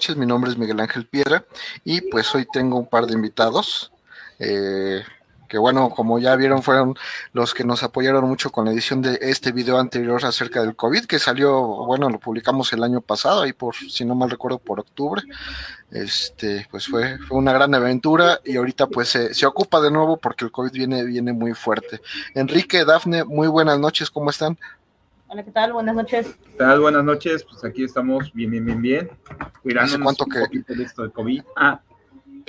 Noches. Mi nombre es Miguel Ángel Piedra y pues hoy tengo un par de invitados. Eh, que bueno, como ya vieron, fueron los que nos apoyaron mucho con la edición de este video anterior acerca del COVID, que salió, bueno, lo publicamos el año pasado, ahí por, si no mal recuerdo, por octubre. Este, pues fue, fue una gran aventura y ahorita pues se, se ocupa de nuevo porque el COVID viene, viene muy fuerte. Enrique, Dafne, muy buenas noches, ¿cómo están? Hola, ¿qué tal? Buenas noches. ¿Qué tal? Buenas noches. Pues aquí estamos bien, bien, bien, bien. Cuidándonos cuánto un que... poquito de esto de COVID. Ah.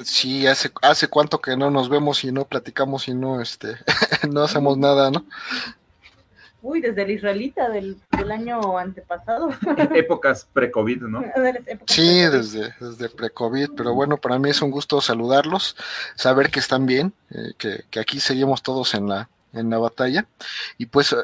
Sí, hace, hace cuánto que no nos vemos y no platicamos y no, este, no hacemos nada, ¿no? Uy, desde el israelita del, del año antepasado. Épocas pre-COVID, ¿no? Sí, desde, desde pre-COVID, pero bueno, para mí es un gusto saludarlos, saber que están bien, eh, que, que aquí seguimos todos en la, en la batalla. Y pues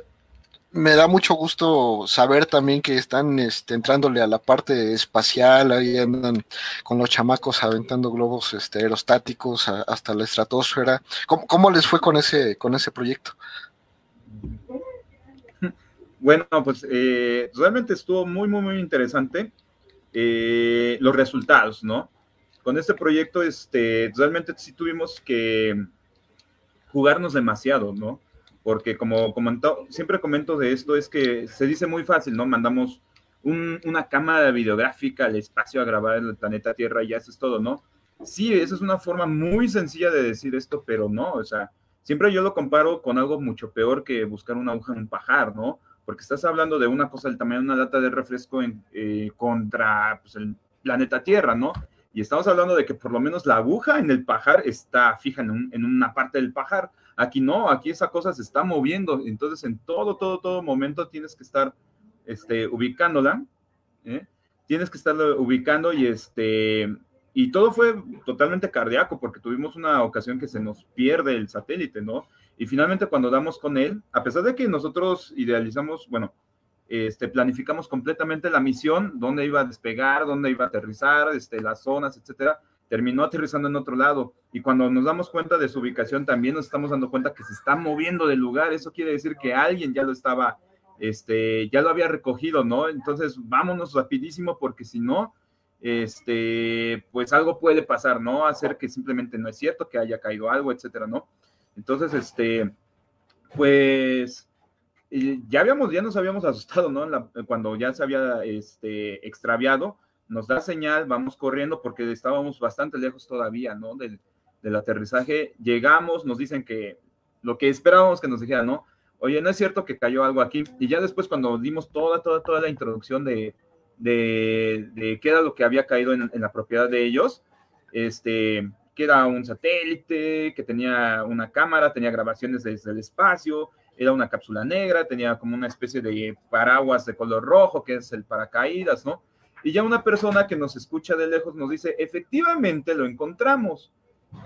me da mucho gusto saber también que están este, entrándole a la parte espacial, ahí andan con los chamacos aventando globos este, aerostáticos hasta la estratosfera. ¿Cómo, les fue con ese, con ese proyecto? Bueno, pues eh, realmente estuvo muy, muy, muy interesante eh, los resultados, ¿no? Con este proyecto, este, realmente sí tuvimos que jugarnos demasiado, ¿no? Porque como comentó, siempre comento de esto, es que se dice muy fácil, ¿no? Mandamos una cámara videográfica al espacio a grabar el planeta Tierra y ya eso es todo, ¿no? Sí, esa es una forma muy sencilla de decir esto, pero no, o sea, siempre yo lo comparo con algo mucho peor que buscar una aguja en un pajar, ¿no? Porque estás hablando de una cosa del tamaño de una lata de refresco en, eh, contra pues, el planeta Tierra, ¿no? Y estamos hablando de que por lo menos la aguja en el pajar está fija en, en una parte del pajar. Aquí no, aquí esa cosa se está moviendo, entonces en todo, todo, todo momento tienes que estar este, ubicándola, ¿eh? tienes que estarlo ubicando y este, y todo fue totalmente cardíaco porque tuvimos una ocasión que se nos pierde el satélite, ¿no? Y finalmente cuando damos con él, a pesar de que nosotros idealizamos, bueno, este, planificamos completamente la misión, dónde iba a despegar, dónde iba a aterrizar, este, las zonas, etcétera, terminó aterrizando en otro lado. Y cuando nos damos cuenta de su ubicación, también nos estamos dando cuenta que se está moviendo del lugar. Eso quiere decir que alguien ya lo estaba, este, ya lo había recogido, ¿no? Entonces, vámonos rapidísimo porque si no, este, pues algo puede pasar, ¿no? Hacer que simplemente no es cierto, que haya caído algo, etcétera, ¿no? Entonces, este, pues, ya habíamos, ya nos habíamos asustado, ¿no? cuando ya se había, este, extraviado nos da señal, vamos corriendo porque estábamos bastante lejos todavía, ¿no? Del, del aterrizaje. Llegamos, nos dicen que lo que esperábamos que nos dijeran, ¿no? Oye, no es cierto que cayó algo aquí. Y ya después cuando dimos toda, toda, toda la introducción de, de, qué era lo que había caído en, en, la propiedad de ellos, este, que era un satélite, que tenía una cámara, tenía grabaciones desde el espacio, era una cápsula negra, tenía como una especie de paraguas de color rojo, que es el paracaídas, ¿no? Y ya una persona que nos escucha de lejos nos dice, efectivamente lo encontramos.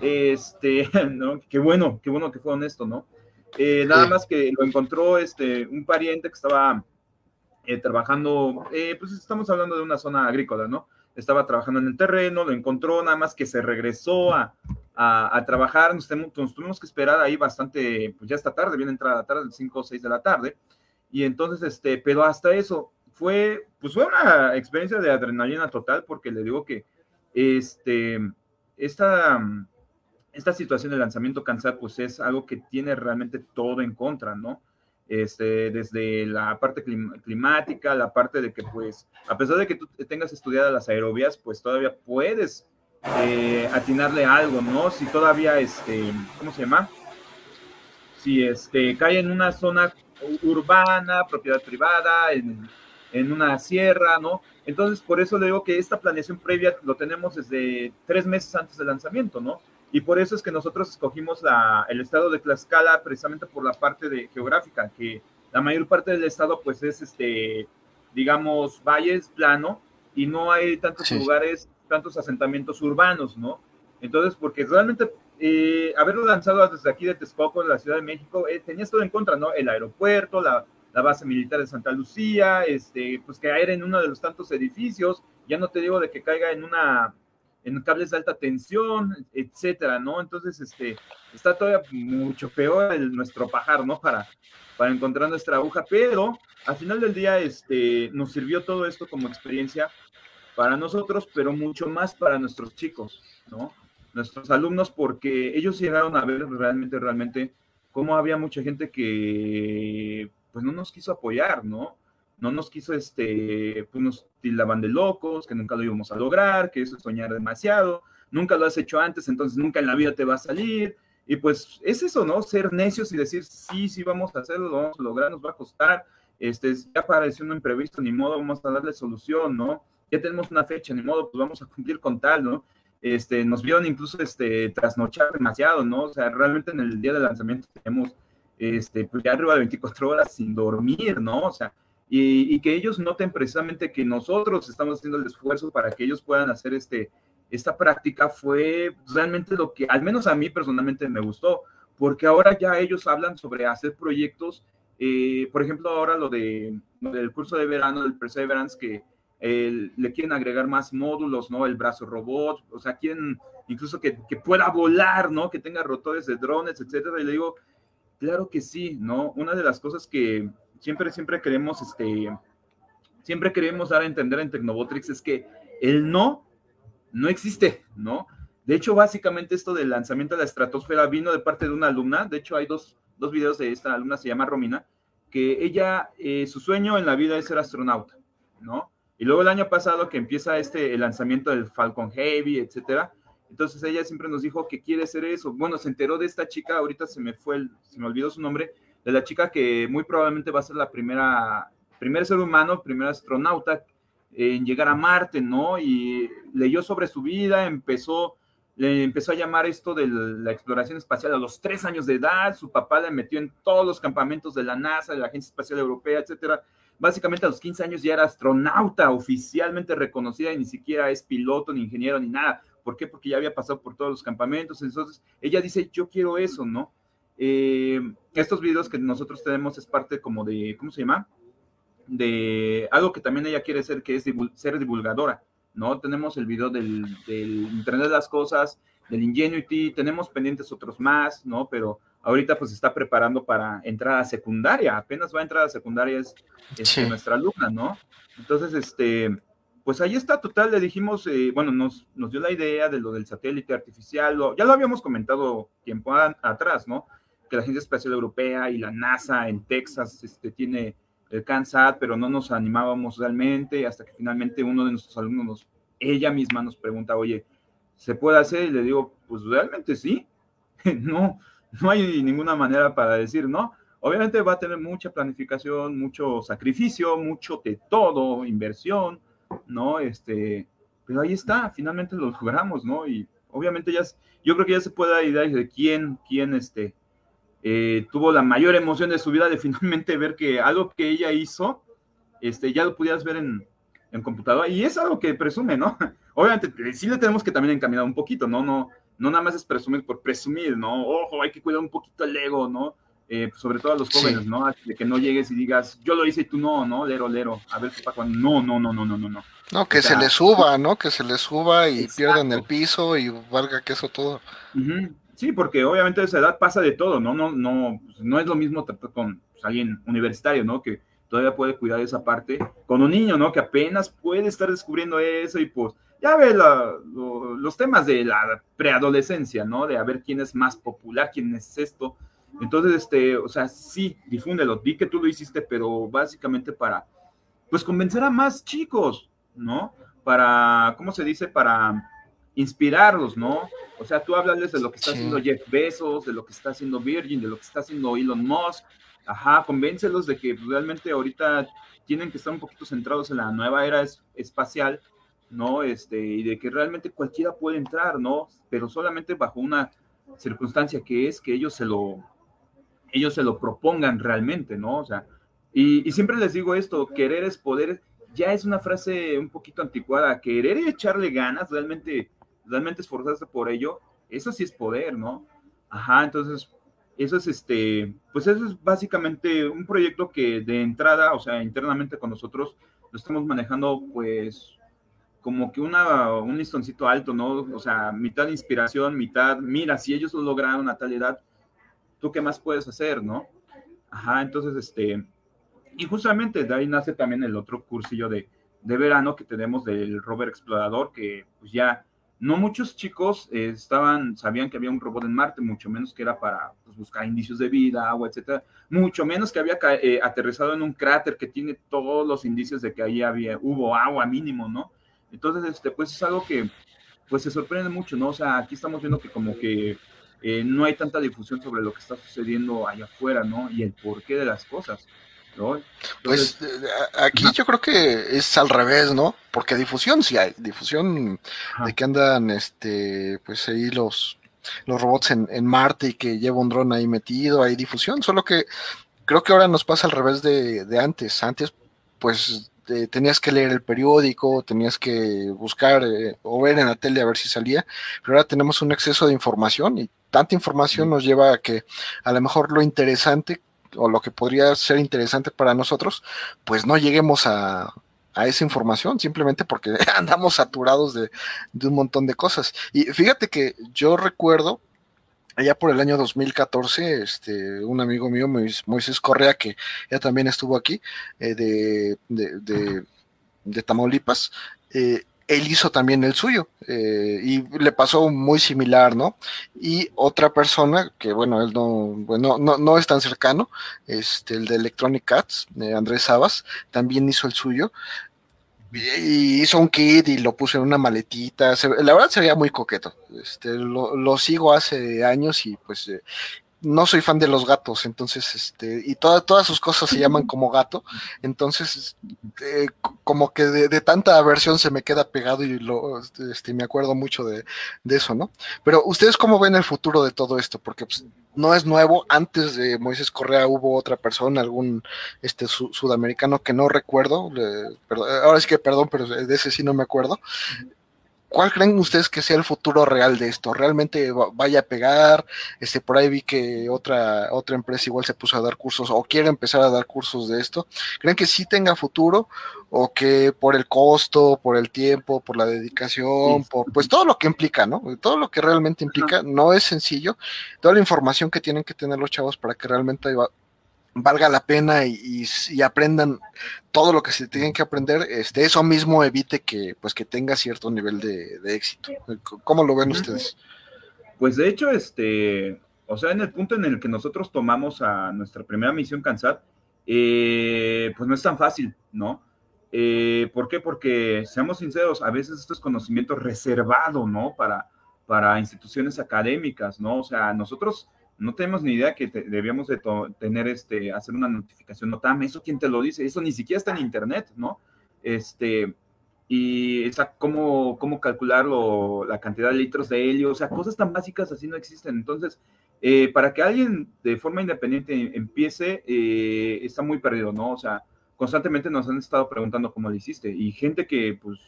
Este, ¿no? Qué bueno, qué bueno que fue honesto, ¿no? Eh, nada más que lo encontró este, un pariente que estaba eh, trabajando, eh, pues estamos hablando de una zona agrícola, ¿no? Estaba trabajando en el terreno, lo encontró, nada más que se regresó a, a, a trabajar, nos, nos, tuvimos que esperar ahí bastante, pues ya esta tarde, viene entrada tarde, 5 o 6 de la tarde, y entonces, este, pero hasta eso, fue, pues fue una experiencia de adrenalina total porque le digo que este, esta, esta situación de lanzamiento cansado pues es algo que tiene realmente todo en contra, ¿no? Este, desde la parte climática, la parte de que pues, a pesar de que tú tengas estudiadas las aerovías, pues todavía puedes eh, atinarle algo, ¿no? Si todavía, este, ¿cómo se llama? Si este, cae en una zona urbana, propiedad privada, en, en una sierra, ¿no? Entonces, por eso le digo que esta planeación previa lo tenemos desde tres meses antes del lanzamiento, ¿no? Y por eso es que nosotros escogimos la, el estado de Tlaxcala precisamente por la parte de geográfica, que la mayor parte del estado pues es, este, digamos, valles plano y no hay tantos sí. lugares, tantos asentamientos urbanos, ¿no? Entonces, porque realmente eh, haberlo lanzado desde aquí de Texcoco, de la Ciudad de México, eh, tenías todo en contra, ¿no? El aeropuerto, la, la base militar de Santa Lucía, este, pues caer en uno de los tantos edificios, ya no te digo de que caiga en una en cables de alta tensión, etcétera, ¿no? Entonces, este, está todavía mucho peor nuestro pajar, ¿no? Para, para encontrar nuestra aguja, pero al final del día, este, nos sirvió todo esto como experiencia para nosotros, pero mucho más para nuestros chicos, ¿no? Nuestros alumnos, porque ellos llegaron a ver realmente, realmente cómo había mucha gente que pues no nos quiso apoyar, ¿no? No nos quiso, este, pues nos tildaban de locos, que nunca lo íbamos a lograr, que eso es soñar demasiado, nunca lo has hecho antes, entonces nunca en la vida te va a salir. Y pues es eso, ¿no? Ser necios y decir, sí, sí, vamos a hacerlo, lo vamos a lograr, nos va a costar, este, ya apareció un imprevisto, ni modo, vamos a darle solución, ¿no? Ya tenemos una fecha, ni modo, pues vamos a cumplir con tal, ¿no? Este, nos vieron incluso este, trasnochar demasiado, ¿no? O sea, realmente en el día de lanzamiento tenemos este, pues ya arriba de 24 horas sin dormir, ¿no? O sea, y, y, que ellos noten precisamente que nosotros estamos haciendo el esfuerzo para que ellos puedan hacer este, esta práctica fue realmente lo que, al menos a mí personalmente me gustó, porque ahora ya ellos hablan sobre hacer proyectos, eh, por ejemplo, ahora lo, de, del curso de verano del Perseverance, que le quieren agregar más módulos, ¿no? El brazo robot, o sea, quieren incluso que, que, pueda volar, ¿no? Que tenga rotores de drones, etcétera. Y le digo, claro que sí, ¿no? Una de las cosas que siempre, siempre queremos, este, siempre queremos dar a entender en Tecnobotrix es que el no no existe, ¿no? De hecho, básicamente esto del lanzamiento de la estratosfera vino de parte de una alumna. De hecho, hay dos, dos videos de esta alumna, se llama Romina, que ella, eh, su sueño en la vida es ser astronauta, ¿no? Y luego el año pasado que empieza este el lanzamiento del Falcon Heavy, etcétera. Entonces ella siempre nos dijo que quiere ser eso. Bueno, se enteró de esta chica, ahorita se me fue, el, se me olvidó su nombre, de la chica que muy probablemente va a ser la primera, primer ser humano, primer astronauta en llegar a Marte, ¿no? Y leyó sobre su vida, empezó, le empezó a llamar esto de la exploración espacial a los tres años de edad, su papá le metió en todos los campamentos de la NASA, de la Agencia Espacial Europea, etcétera. Básicamente a los 15 años ya era astronauta oficialmente reconocida y ni siquiera es piloto, ni ingeniero, ni nada. ¿Por qué? Porque ya había pasado por todos los campamentos. Entonces, ella dice, yo quiero eso, ¿no? Eh, estos videos que nosotros tenemos es parte como de, ¿cómo se llama? de algo que también ella quiere ser, que es ser divulgadora, ¿no? Tenemos el video del, del, Internet de las Cosas, del Ingenuity, tenemos pendientes otros más, ¿no? Pero ahorita pues está preparando para entrar a secundaria, apenas va a entrar a secundaria, es, es sí. nuestra alumna, ¿no? Entonces, este, pues ahí está, total, le dijimos, eh, bueno, nos, nos dio la idea de lo del satélite artificial, ya lo habíamos comentado tiempo atrás, ¿no? Que la Agencia Espacial Europea y la NASA en Texas este, tiene el CANSAT, pero no nos animábamos realmente hasta que finalmente uno de nuestros alumnos, nos, ella misma nos pregunta, oye, ¿se puede hacer? Y le digo, pues realmente sí, no, no hay ninguna manera para decir no. Obviamente va a tener mucha planificación, mucho sacrificio, mucho de todo, inversión, ¿no? Este, pero ahí está, finalmente lo logramos, ¿no? Y obviamente ya, yo creo que ya se puede dar idea de quién, quién, este, eh, tuvo la mayor emoción de su vida de finalmente ver que algo que ella hizo, este, ya lo pudieras ver en, en computadora, y es algo que presume, ¿no? Obviamente, sí le tenemos que también encaminar un poquito, ¿no? No, no nada más es presumir por presumir, ¿no? Ojo, hay que cuidar un poquito el ego, ¿no? Eh, sobre todo a los jóvenes, sí. ¿no? De que no llegues y digas, yo lo hice y tú no, ¿no? Lero, lero. A ver qué pasa No, no, no, no, no, no, no. No, que o sea, se le suba, ¿no? Que se le suba y exacto. pierdan el piso y valga que eso todo. Uh -huh. Sí, porque obviamente a esa edad pasa de todo, ¿no? No, no, no es lo mismo tratar con pues, alguien universitario, ¿no? Que todavía puede cuidar esa parte, con un niño, ¿no? Que apenas puede estar descubriendo eso y pues ya ve la, lo, los temas de la preadolescencia, ¿no? De a ver quién es más popular, quién es esto. Entonces, este, o sea, sí, difúndelo. Vi que tú lo hiciste, pero básicamente para, pues, convencer a más chicos, ¿no? Para, ¿cómo se dice? Para inspirarlos, ¿no? O sea, tú háblales de lo que está sí. haciendo Jeff Bezos, de lo que está haciendo Virgin, de lo que está haciendo Elon Musk, ajá, convéncelos de que realmente ahorita tienen que estar un poquito centrados en la nueva era es, espacial, ¿no? Este, y de que realmente cualquiera puede entrar, ¿no? Pero solamente bajo una circunstancia que es que ellos se lo, ellos se lo propongan realmente, ¿no? O sea, y, y siempre les digo esto, querer es poder, ya es una frase un poquito anticuada, querer y echarle ganas, realmente realmente esforzarse por ello, eso sí es poder, ¿no? Ajá, entonces, eso es este, pues eso es básicamente un proyecto que de entrada, o sea, internamente con nosotros, lo estamos manejando, pues, como que una, un listoncito alto, ¿no? O sea, mitad inspiración, mitad, mira, si ellos lo lograron a tal edad, ¿tú qué más puedes hacer, no? Ajá, entonces, este, y justamente de ahí nace también el otro cursillo de de verano que tenemos del rover explorador, que pues ya no muchos chicos eh, estaban, sabían que había un robot en Marte, mucho menos que era para pues, buscar indicios de vida, agua, etcétera, mucho menos que había eh, aterrizado en un cráter que tiene todos los indicios de que ahí había, hubo agua mínimo, ¿no? Entonces, este, pues es algo que, pues se sorprende mucho, ¿no? O sea, aquí estamos viendo que como que eh, no hay tanta difusión sobre lo que está sucediendo allá afuera, ¿no? Y el porqué de las cosas pues eh, aquí yo creo que es al revés, ¿no? Porque difusión sí hay, difusión de que andan, este, pues ahí los, los robots en, Marte y que lleva un dron ahí metido, hay difusión, solo que creo que ahora nos pasa al revés de, antes. Antes, pues tenías que leer el periódico, tenías que buscar eh, o ver en la tele a ver si salía, pero ahora tenemos un exceso de información y tanta información nos lleva a que a lo mejor lo interesante o lo que podría ser interesante para nosotros, pues no lleguemos a, esa información, simplemente porque andamos saturados de, un montón de cosas. Y fíjate que yo recuerdo, allá por el año 2014, este, un amigo mío, Moisés Correa, que ya también estuvo aquí, eh, de, de, de, Tamaulipas, eh, él hizo también el suyo eh, y le pasó muy similar, ¿no? Y otra persona que, bueno, él no, bueno, no, no es tan cercano, este, el de Electronic Cats, Andrés Sabas, también hizo el suyo. Y hizo un kit y lo puso en una maletita. la verdad se veía muy coqueto. Este, lo, lo sigo hace años y pues eh, no soy fan de los gatos, entonces, este, y todas sus cosas se llaman como gato, entonces, eh, como que de, tanta aversión se me queda pegado y lo, este, me acuerdo mucho de, eso, ¿no? Pero, ¿ustedes cómo ven el futuro de todo esto? Porque pues, no es nuevo, antes de Moisés Correa hubo otra persona, algún este, sudamericano que no recuerdo, ahora es que perdón, pero de ese sí no me acuerdo, ¿Cuál creen ustedes que sea el futuro real de esto? ¿Realmente vaya a pegar? Este, por ahí vi que otra, otra empresa igual se puso a dar cursos o quiere empezar a dar cursos de esto. ¿Creen que sí tenga futuro o que por el costo, por el tiempo, por la dedicación, por pues todo lo que implica, ¿no? Todo lo que realmente implica, no es sencillo. Toda la información que tienen que tener los chavos para que realmente valga la pena y, aprendan todo lo que se tienen que aprender, este, eso mismo evite que, pues, que tenga cierto nivel de, éxito. ¿Cómo lo ven ustedes? Pues de hecho, este, o sea, en el punto en el que nosotros tomamos a nuestra primera misión CANSAT, eh, pues no es tan fácil, ¿no? Eh, ¿Por qué? Porque, seamos sinceros, a veces esto es conocimiento reservado, ¿no? Para, para instituciones académicas, ¿no? O sea, nosotros no tenemos ni idea que debíamos de tener este, hacer una notificación NOTAM, eso quién te lo dice, eso ni siquiera está en internet, ¿no? Este, y esa, cómo, cómo calcular la cantidad de litros de helio, o sea, cosas tan básicas así no existen. Entonces, eh, para que alguien de forma independiente empiece, eh, está muy perdido, ¿no? O sea, constantemente nos han estado preguntando cómo lo hiciste y gente que, pues,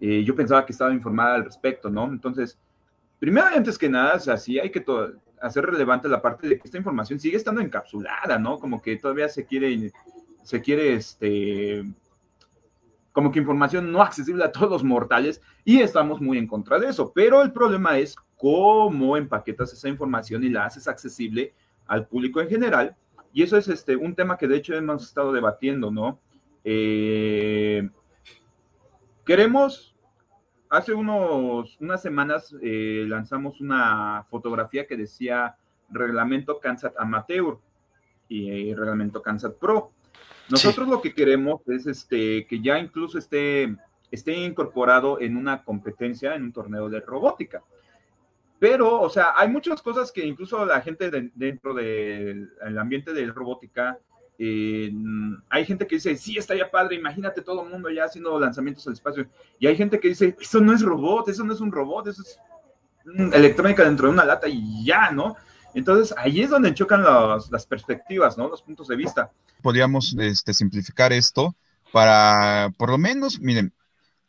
eh, yo pensaba que estaba informada al respecto, ¿no? Entonces, primero, antes que nada, o sea, hay que todo hacer relevante la parte de que esta información sigue estando encapsulada, ¿no? Como que todavía se quiere, se quiere, este, como que información no accesible a todos los mortales y estamos muy en contra de eso. Pero el problema es cómo empaquetas esa información y la haces accesible al público en general. Y eso es este, un tema que de hecho hemos estado debatiendo, ¿no? Eh, queremos hace unos, unas semanas eh, lanzamos una fotografía que decía reglamento CANSAT Amateur y eh, reglamento CANSAT Pro. Nosotros lo que queremos es este, que ya incluso esté, esté incorporado en una competencia, en un torneo de robótica. Pero, o sea, hay muchas cosas que incluso la gente dentro del ambiente de robótica eh, hay gente que dice, sí, está ya padre, imagínate todo el mundo ya haciendo lanzamientos al espacio. Y hay gente que dice, eso no es robot, eso no es un robot, eso es electrónica dentro de una lata y ya, ¿no? Entonces ahí es donde chocan las perspectivas, ¿no? Los puntos de vista. Podríamos este, simplificar esto para, por lo menos, miren,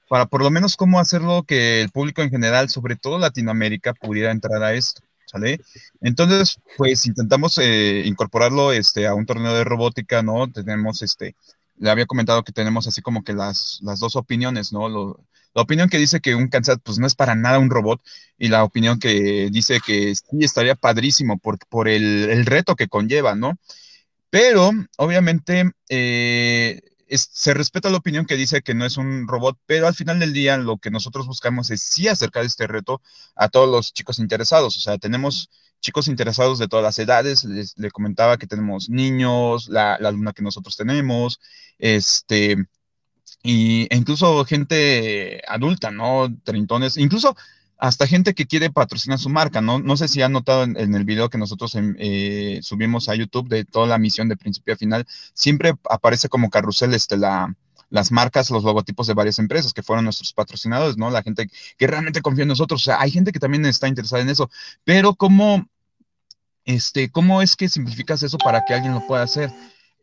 para por lo menos cómo hacerlo que el público en general, sobre todo Latinoamérica, pudiera entrar a esto. ¿Sale? Entonces, pues intentamos eh, incorporarlo este, a un torneo de robótica, ¿no? Tenemos, este, le había comentado que tenemos así como que las, las dos opiniones, ¿no? la opinión que dice que un Kansat pues no es para nada un robot y la opinión que dice que sí estaría padrísimo por, por el, reto que conlleva, ¿no? Pero obviamente eh, se respeta la opinión que dice que no es un robot, pero al final del día lo que nosotros buscamos es sí acercar este reto a todos los chicos interesados. O sea, tenemos chicos interesados de todas las edades. Les, le comentaba que tenemos niños, la, la alumna que nosotros tenemos, este, y, e incluso gente adulta, ¿no? Treintones, incluso hasta gente que quiere patrocinar su marca, ¿no? No sé si han notado en, el video que nosotros em, eh, subimos a YouTube de toda la misión de principio a final, siempre aparece como carrusel este, la, las marcas, los logotipos de varias empresas que fueron nuestros patrocinadores, ¿no? La gente que realmente confía en nosotros, o sea, hay gente que también está interesada en eso, pero ¿cómo, este, cómo es que simplificas eso para que alguien lo pueda hacer?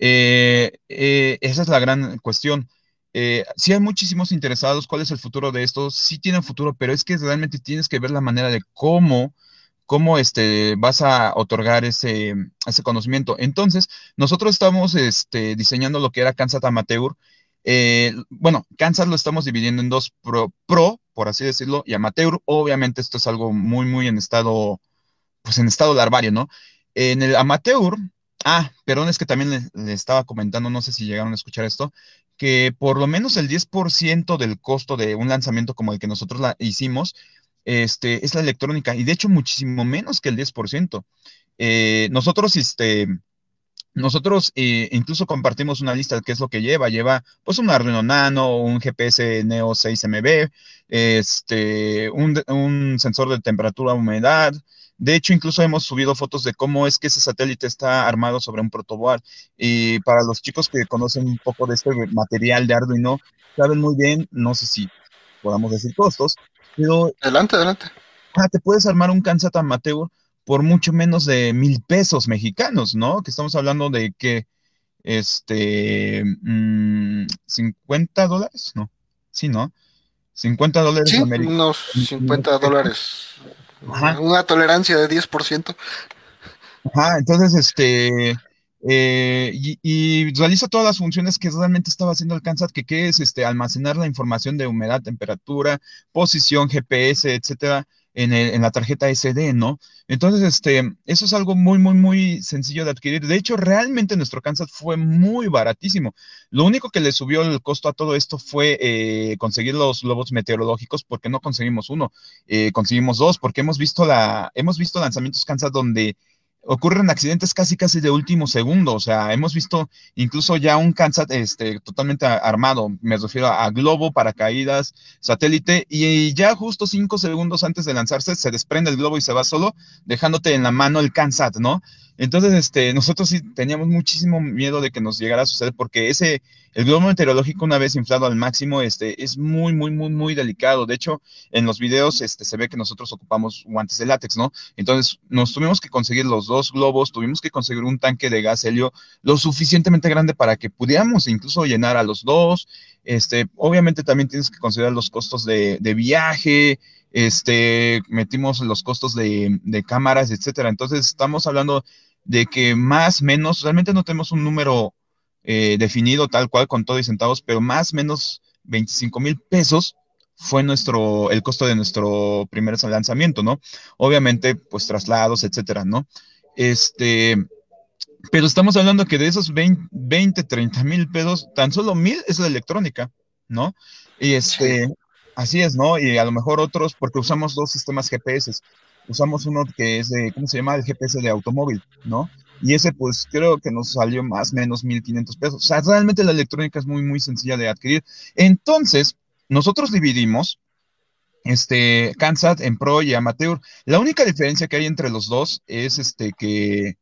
Eh, eh, esa es la gran cuestión. Eh, sí hay muchísimos interesados, ¿cuál es el futuro de esto? Sí tienen futuro, pero es que realmente tienes que ver la manera de cómo, cómo este, vas a otorgar ese, ese conocimiento. Entonces, nosotros estamos este, diseñando lo que era Kansas Amateur. Eh, bueno, Kansas lo estamos dividiendo en dos pro, pro, por así decirlo, y amateur. Obviamente esto es algo muy, muy en estado, pues en estado larvario, ¿no? En el amateur, ah, perdón, es que también le, estaba comentando, no sé si llegaron a escuchar esto, que por lo menos el 10% del costo de un lanzamiento como el que nosotros la hicimos, este, es la electrónica, y de hecho muchísimo menos que el 10%. Eh, nosotros, este, nosotros eh, incluso compartimos una lista de qué es lo que lleva. Lleva pues un Arduino Nano, un GPS Neo 6MB, este, un, un sensor de temperatura, humedad, de hecho, incluso hemos subido fotos de cómo es que ese satélite está armado sobre un protoboard. Y para los chicos que conocen un poco de este material de Arduino, saben muy bien, no sé si podamos decir costos, pero... Adelante, adelante. Ah, te puedes armar un Kansat amateur por mucho menos de mil pesos mexicanos, ¿no? Que estamos hablando de que, este, 50 mm, dólares, ¿no? Sí, ¿no? 50 dólares. Sí, unos 50 dólares. Una tolerancia de 10%. Ajá, entonces, este, eh, y, realiza todas las funciones que realmente estaba haciendo el CANSAT, que, es este, almacenar la información de humedad, temperatura, posición, GPS, etcétera, en, la tarjeta SD, ¿no? Entonces, este, eso es algo muy, muy, muy sencillo de adquirir. De hecho, realmente nuestro Kansas fue muy baratísimo. Lo único que le subió el costo a todo esto fue eh, conseguir los globos meteorológicos, porque no conseguimos uno, eh, conseguimos dos, porque hemos visto la, hemos visto lanzamientos Kansas donde ocurren accidentes casi casi de último segundo, o sea, hemos visto incluso ya un Kansas este, totalmente armado, me refiero a, globo, paracaídas, satélite, y ya justo cinco segundos antes de lanzarse se desprende el globo y se va solo, dejándote en la mano el Kansas, ¿no? Entonces, este, nosotros sí teníamos muchísimo miedo de que nos llegara a suceder porque ese, el globo meteorológico una vez inflado al máximo, este, es muy, muy, muy, muy delicado. De hecho, en los videos, este, se ve que nosotros ocupamos guantes de látex, ¿no? Entonces, nos tuvimos que conseguir los dos globos, tuvimos que conseguir un tanque de gas helio lo suficientemente grande para que pudiéramos incluso llenar a los dos. Este, obviamente también tienes que considerar los costos de, de viaje, este, metimos los costos de, de cámaras, etcétera. Entonces, estamos hablando de que más menos, realmente no tenemos un número eh, definido tal cual con todo y centavos, pero más menos 25 mil pesos fue nuestro, el costo de nuestro primer lanzamiento, ¿no? Obviamente, pues traslados, etcétera, ¿no? Este, pero estamos hablando que de esos 20, 20 30 mil pesos, tan solo mil es la electrónica, ¿no? Y este, así es, ¿no? Y a lo mejor otros, porque usamos dos sistemas GPS usamos uno que es de, ¿cómo se llama? El GPS de automóvil, ¿no? Y ese, pues creo que nos salió más o menos 1.500 pesos. O sea, realmente la electrónica es muy, muy sencilla de adquirir. Entonces, nosotros dividimos este Kansat en Pro y Amateur. La única diferencia que hay entre los dos es este que,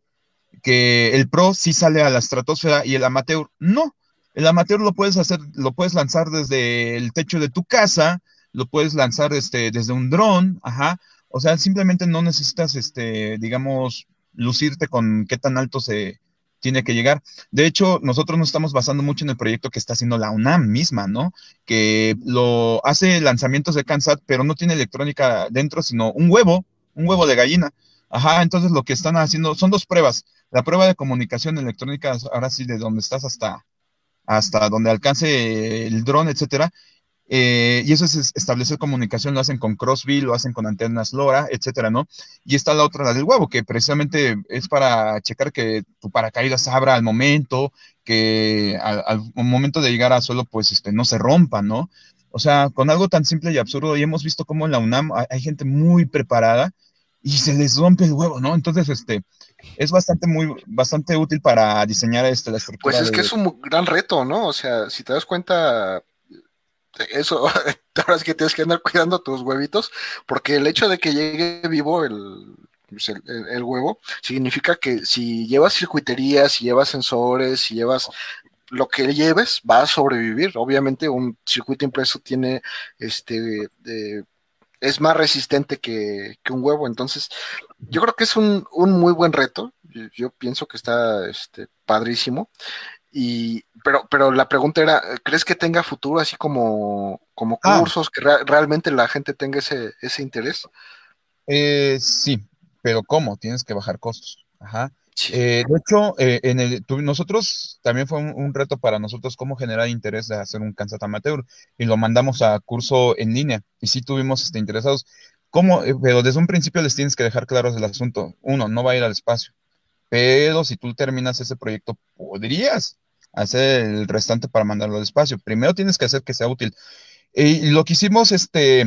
que el Pro sí sale a la estratosfera y el Amateur no. El Amateur lo puedes hacer, lo puedes lanzar desde el techo de tu casa, lo puedes lanzar este, desde un dron, ajá, o sea, simplemente no necesitas, este, digamos, lucirte con qué tan alto se tiene que llegar. De hecho, nosotros nos estamos basando mucho en el proyecto que está haciendo la UNAM misma, ¿no? Que lo hace lanzamientos de CANSAT, pero no tiene electrónica dentro, sino un huevo, un huevo de gallina. Ajá, entonces lo que están haciendo son dos pruebas. La prueba de comunicación electrónica, ahora sí, de donde estás hasta, hasta donde alcance el dron, etcétera, eh, y eso es establecer comunicación, lo hacen con Crossville, lo hacen con antenas LoRa, etcétera, ¿no? Y está la otra, la del huevo, que precisamente es para checar que tu paracaídas abra al momento, que al, momento de llegar a suelo, pues este, no se rompa, ¿no? O sea, con algo tan simple y absurdo, y hemos visto cómo en la UNAM hay, gente muy preparada y se les rompe el huevo, ¿no? Entonces, este, es bastante muy bastante útil para diseñar este, la estructura. Pues es que es un gran reto, ¿no? O sea, si te das cuenta, eso, ahora es que tienes que andar cuidando tus huevitos, porque el hecho de que llegue vivo pues, el, el, huevo significa que si llevas circuitería, si llevas sensores, si llevas lo que lleves, va a sobrevivir. Obviamente un circuito impreso tiene este... es más resistente que, un huevo. Entonces, yo creo que es un, un muy buen reto. Yo, pienso que está este, padrísimo. Y, pero, pero la pregunta era, ¿crees que tenga futuro así como, como ah. cursos, que realmente la gente tenga ese, ese interés? Eh, sí, pero ¿cómo? Tienes que bajar costos. Ajá. Eh, de hecho, eh, en el, nosotros también fue un, reto para nosotros cómo generar interés de hacer un Kansas amateur y lo mandamos a curso en línea y sí tuvimos este, interesados. ¿Cómo? pero desde un principio les tienes que dejar claros el asunto. Uno, no va a ir al espacio, pero si tú terminas ese proyecto, podrías hacer el restante para mandarlo al espacio. Primero tienes que hacer que sea útil. Y lo que hicimos, este,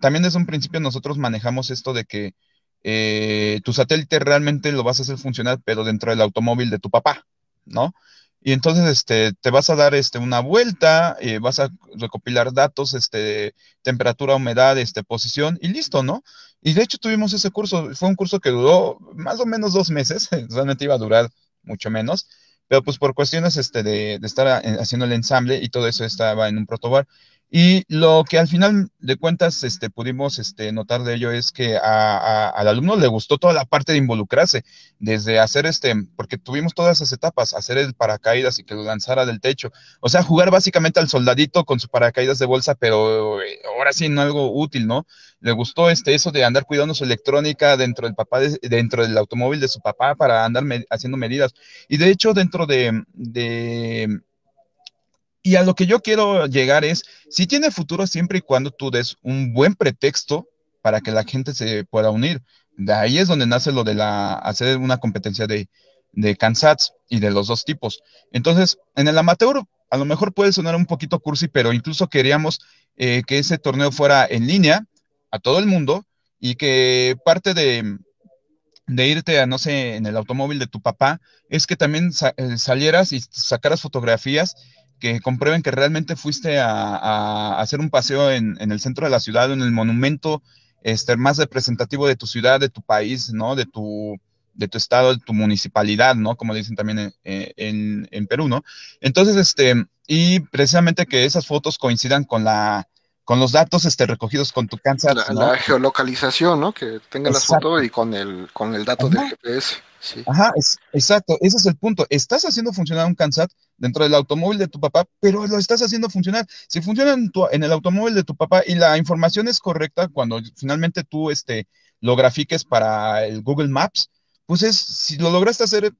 también desde un principio nosotros manejamos esto de que eh, tu satélite realmente lo vas a hacer funcionar, pero dentro del automóvil de tu papá, ¿no? Y entonces este, te vas a dar este, una vuelta, eh, vas a recopilar datos, este, temperatura, humedad, este, posición y listo, ¿no? Y de hecho tuvimos ese curso, fue un curso que duró más o menos dos meses, realmente iba a durar mucho menos, pero pues por cuestiones este, de, de estar eh, haciendo el ensamble y todo eso estaba en un protobar. Y lo que al final de cuentas este, pudimos este, notar de ello es que a, al alumno le gustó toda la parte de involucrarse, desde hacer este, porque tuvimos todas esas etapas, hacer el paracaídas y que lo lanzara del techo, o sea, jugar básicamente al soldadito con su paracaídas de bolsa, pero eh, ahora sí en algo útil, ¿no? Le gustó este, eso de andar cuidando su electrónica dentro del papá, dentro del automóvil de su papá para andar haciendo medidas. Y de hecho, dentro de, de y a lo que yo quiero llegar es, si tiene futuro siempre y cuando tú des un buen pretexto para que la gente se pueda unir. De ahí es donde nace lo de la, hacer una competencia de, de Kansas y de los dos tipos. Entonces, en el amateur, a lo mejor puede sonar un poquito cursi, pero incluso queríamos eh, que ese torneo fuera en línea a todo el mundo y que parte de, de irte a, no sé, en el automóvil de tu papá, es que también eh, salieras y sacaras fotografías que comprueben que realmente fuiste a, hacer un paseo en, el centro de la ciudad, en el monumento este, más representativo de tu ciudad, de tu país, ¿no? De tu, de tu estado, de tu municipalidad, ¿no? Como dicen también en, en, Perú, ¿no? Entonces, este, y precisamente que esas fotos coincidan con la, con los datos este, recogidos con tu cáncer. La, geolocalización, ¿no? Que tenga la foto y con el, con el dato del GPS. Ajá, exacto, ese es el punto. Estás haciendo funcionar un CANSAT dentro del automóvil de tu papá, pero lo estás haciendo funcionar. Si funciona en, el automóvil de tu papá y la información es correcta cuando finalmente tú este, lo grafiques para el Google Maps, pues es, si lo lograste hacer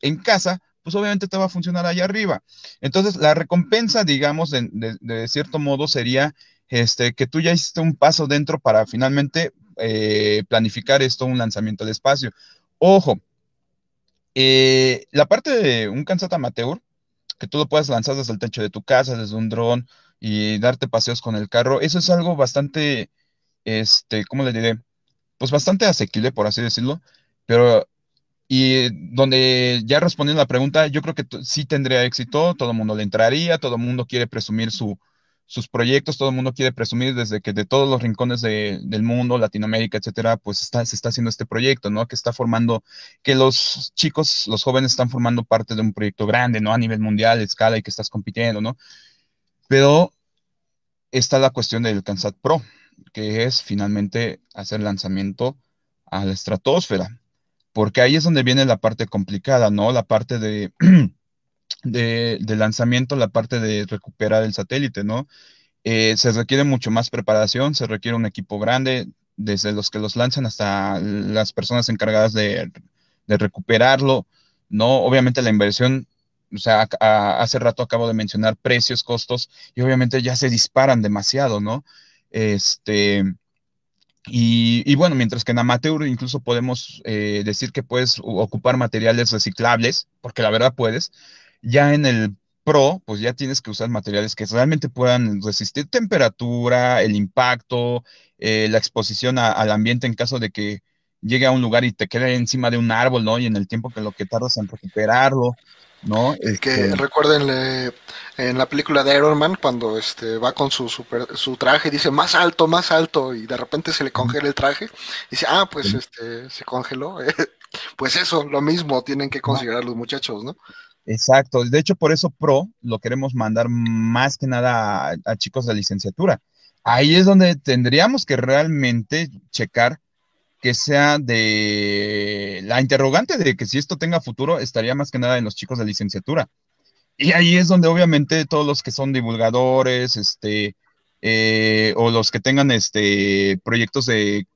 en casa, pues obviamente te va a funcionar allá arriba. Entonces, la recompensa, digamos, de, de, cierto modo sería este, que tú ya hiciste un paso dentro para finalmente eh, planificar esto, un lanzamiento al espacio. Ojo, eh, la parte de un Kansat amateur, que tú lo puedas lanzar desde el techo de tu casa, desde un dron y darte paseos con el carro, eso es algo bastante, este, ¿cómo le diré? Pues bastante asequible, por así decirlo, pero, y donde ya respondiendo a la pregunta, yo creo que sí tendría éxito, todo el mundo le entraría, todo el mundo quiere presumir su, sus proyectos, todo el mundo quiere presumir desde que de todos los rincones del mundo, Latinoamérica, etcétera, pues está, se está haciendo este proyecto, ¿no? Que está formando, que los chicos, los jóvenes están formando parte de un proyecto grande, ¿no? A nivel mundial, escala y que estás compitiendo, ¿no? Pero está la cuestión del CanSat Pro, que es finalmente hacer lanzamiento a la estratosfera, porque ahí es donde viene la parte complicada, ¿no? La parte de de, lanzamiento la parte de recuperar el satélite, ¿no? Eh, se requiere mucho más preparación, se requiere un equipo grande, desde los que los lanzan hasta las personas encargadas de, recuperarlo, ¿no? Obviamente la inversión o sea, hace rato acabo de mencionar precios, costos, y obviamente ya se disparan demasiado, ¿no? Este, y, bueno, mientras que en amateur incluso podemos eh, decir que puedes ocupar materiales reciclables, porque la verdad puedes, ya en el pro, pues ya tienes que usar materiales que realmente puedan resistir temperatura, el impacto, eh, la exposición al ambiente en caso de que llegue a un lugar y te quede encima de un árbol, ¿no? Y en el tiempo que lo que tardas en recuperarlo. ¿no? El que este, recuerden en la película de Iron Man cuando este va con su super, su traje dice más alto, más alto y de repente se le congela el traje y dice ah pues este se congeló pues eso lo mismo tienen que considerar los muchachos, ¿no? Exacto, de hecho por eso pro lo queremos mandar más que nada a chicos de licenciatura. Ahí es donde tendríamos que realmente checar que sea de la interrogante de que si esto tenga futuro estaría más que nada en los chicos de licenciatura. Y ahí es donde obviamente todos los que son divulgadores, este, eh, o los que tengan este, proyectos de,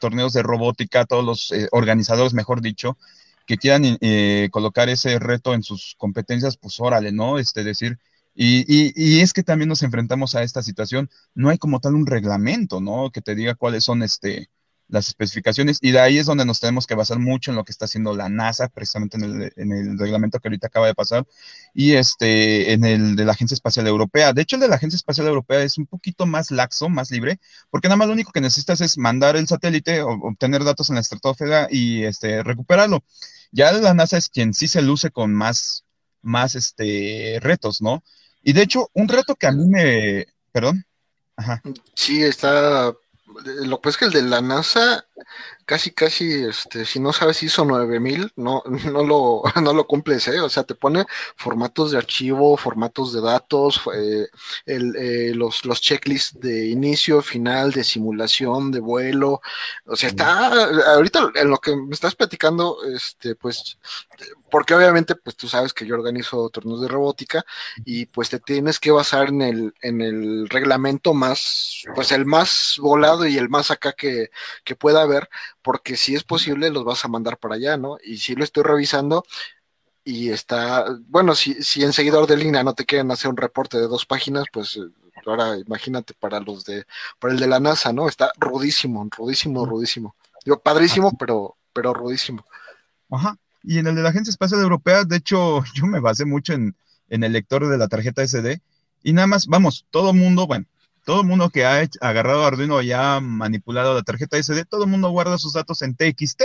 torneos de robótica, todos los eh, organizadores, mejor dicho, que quieran eh, colocar ese reto en sus competencias, pues órale, ¿no? Este, decir, y, y, y, es que también nos enfrentamos a esta situación, no hay como tal un reglamento, ¿no? Que te diga cuáles son, este, las especificaciones y de ahí es donde nos tenemos que basar mucho en lo que está haciendo la NASA, precisamente en el, reglamento que ahorita acaba de pasar, y este, en el de la Agencia Espacial Europea. De hecho, el de la Agencia Espacial Europea es un poquito más laxo, más libre, porque nada más lo único que necesitas es mandar el satélite, obtener datos en la estratosfera y este, recuperarlo. Ya la NASA es quien sí se luce con más, más este, retos, ¿no? Y de hecho, un reto que a mí me... Perdón. Ajá. Sí, está lo que es que el de la NASA casi, casi, este, si no sabes ISO 9000, no, no lo, no lo cumples, ¿eh? O sea, te pone formatos de archivo, formatos de datos, eh, eh, los, los checklists de inicio, final, de simulación, de vuelo. O sea, está, ahorita en lo que me estás platicando, este, pues, porque obviamente, pues tú sabes que yo organizo torneos de robótica y pues te tienes que basar en el, en el reglamento más, pues el más volado y el más acá que, que pueda haber porque si es posible los vas a mandar para allá, ¿no? Y si lo estoy revisando y está, bueno, si, si en seguidor de línea no te quieren hacer un reporte de dos páginas, pues eh, ahora imagínate para los de, para el de la NASA, ¿no? Está rudísimo, rudísimo, rudísimo. Digo, padrísimo, pero, pero rudísimo. Ajá. Y en el de la Agencia Espacial Europea, de hecho, yo me basé mucho en, en el lector de la tarjeta SD y nada más, vamos, todo mundo, bueno, todo el mundo que ha agarrado Arduino y ha manipulado la tarjeta SD, todo el mundo guarda sus datos en TXT.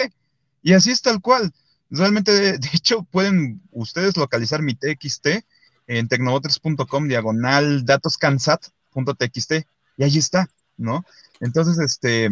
Y así es tal cual. Realmente, de, hecho, pueden ustedes localizar mi TXT en tecnobotres.com diagonal datoscansat.txt y ahí está, ¿no? Entonces, este,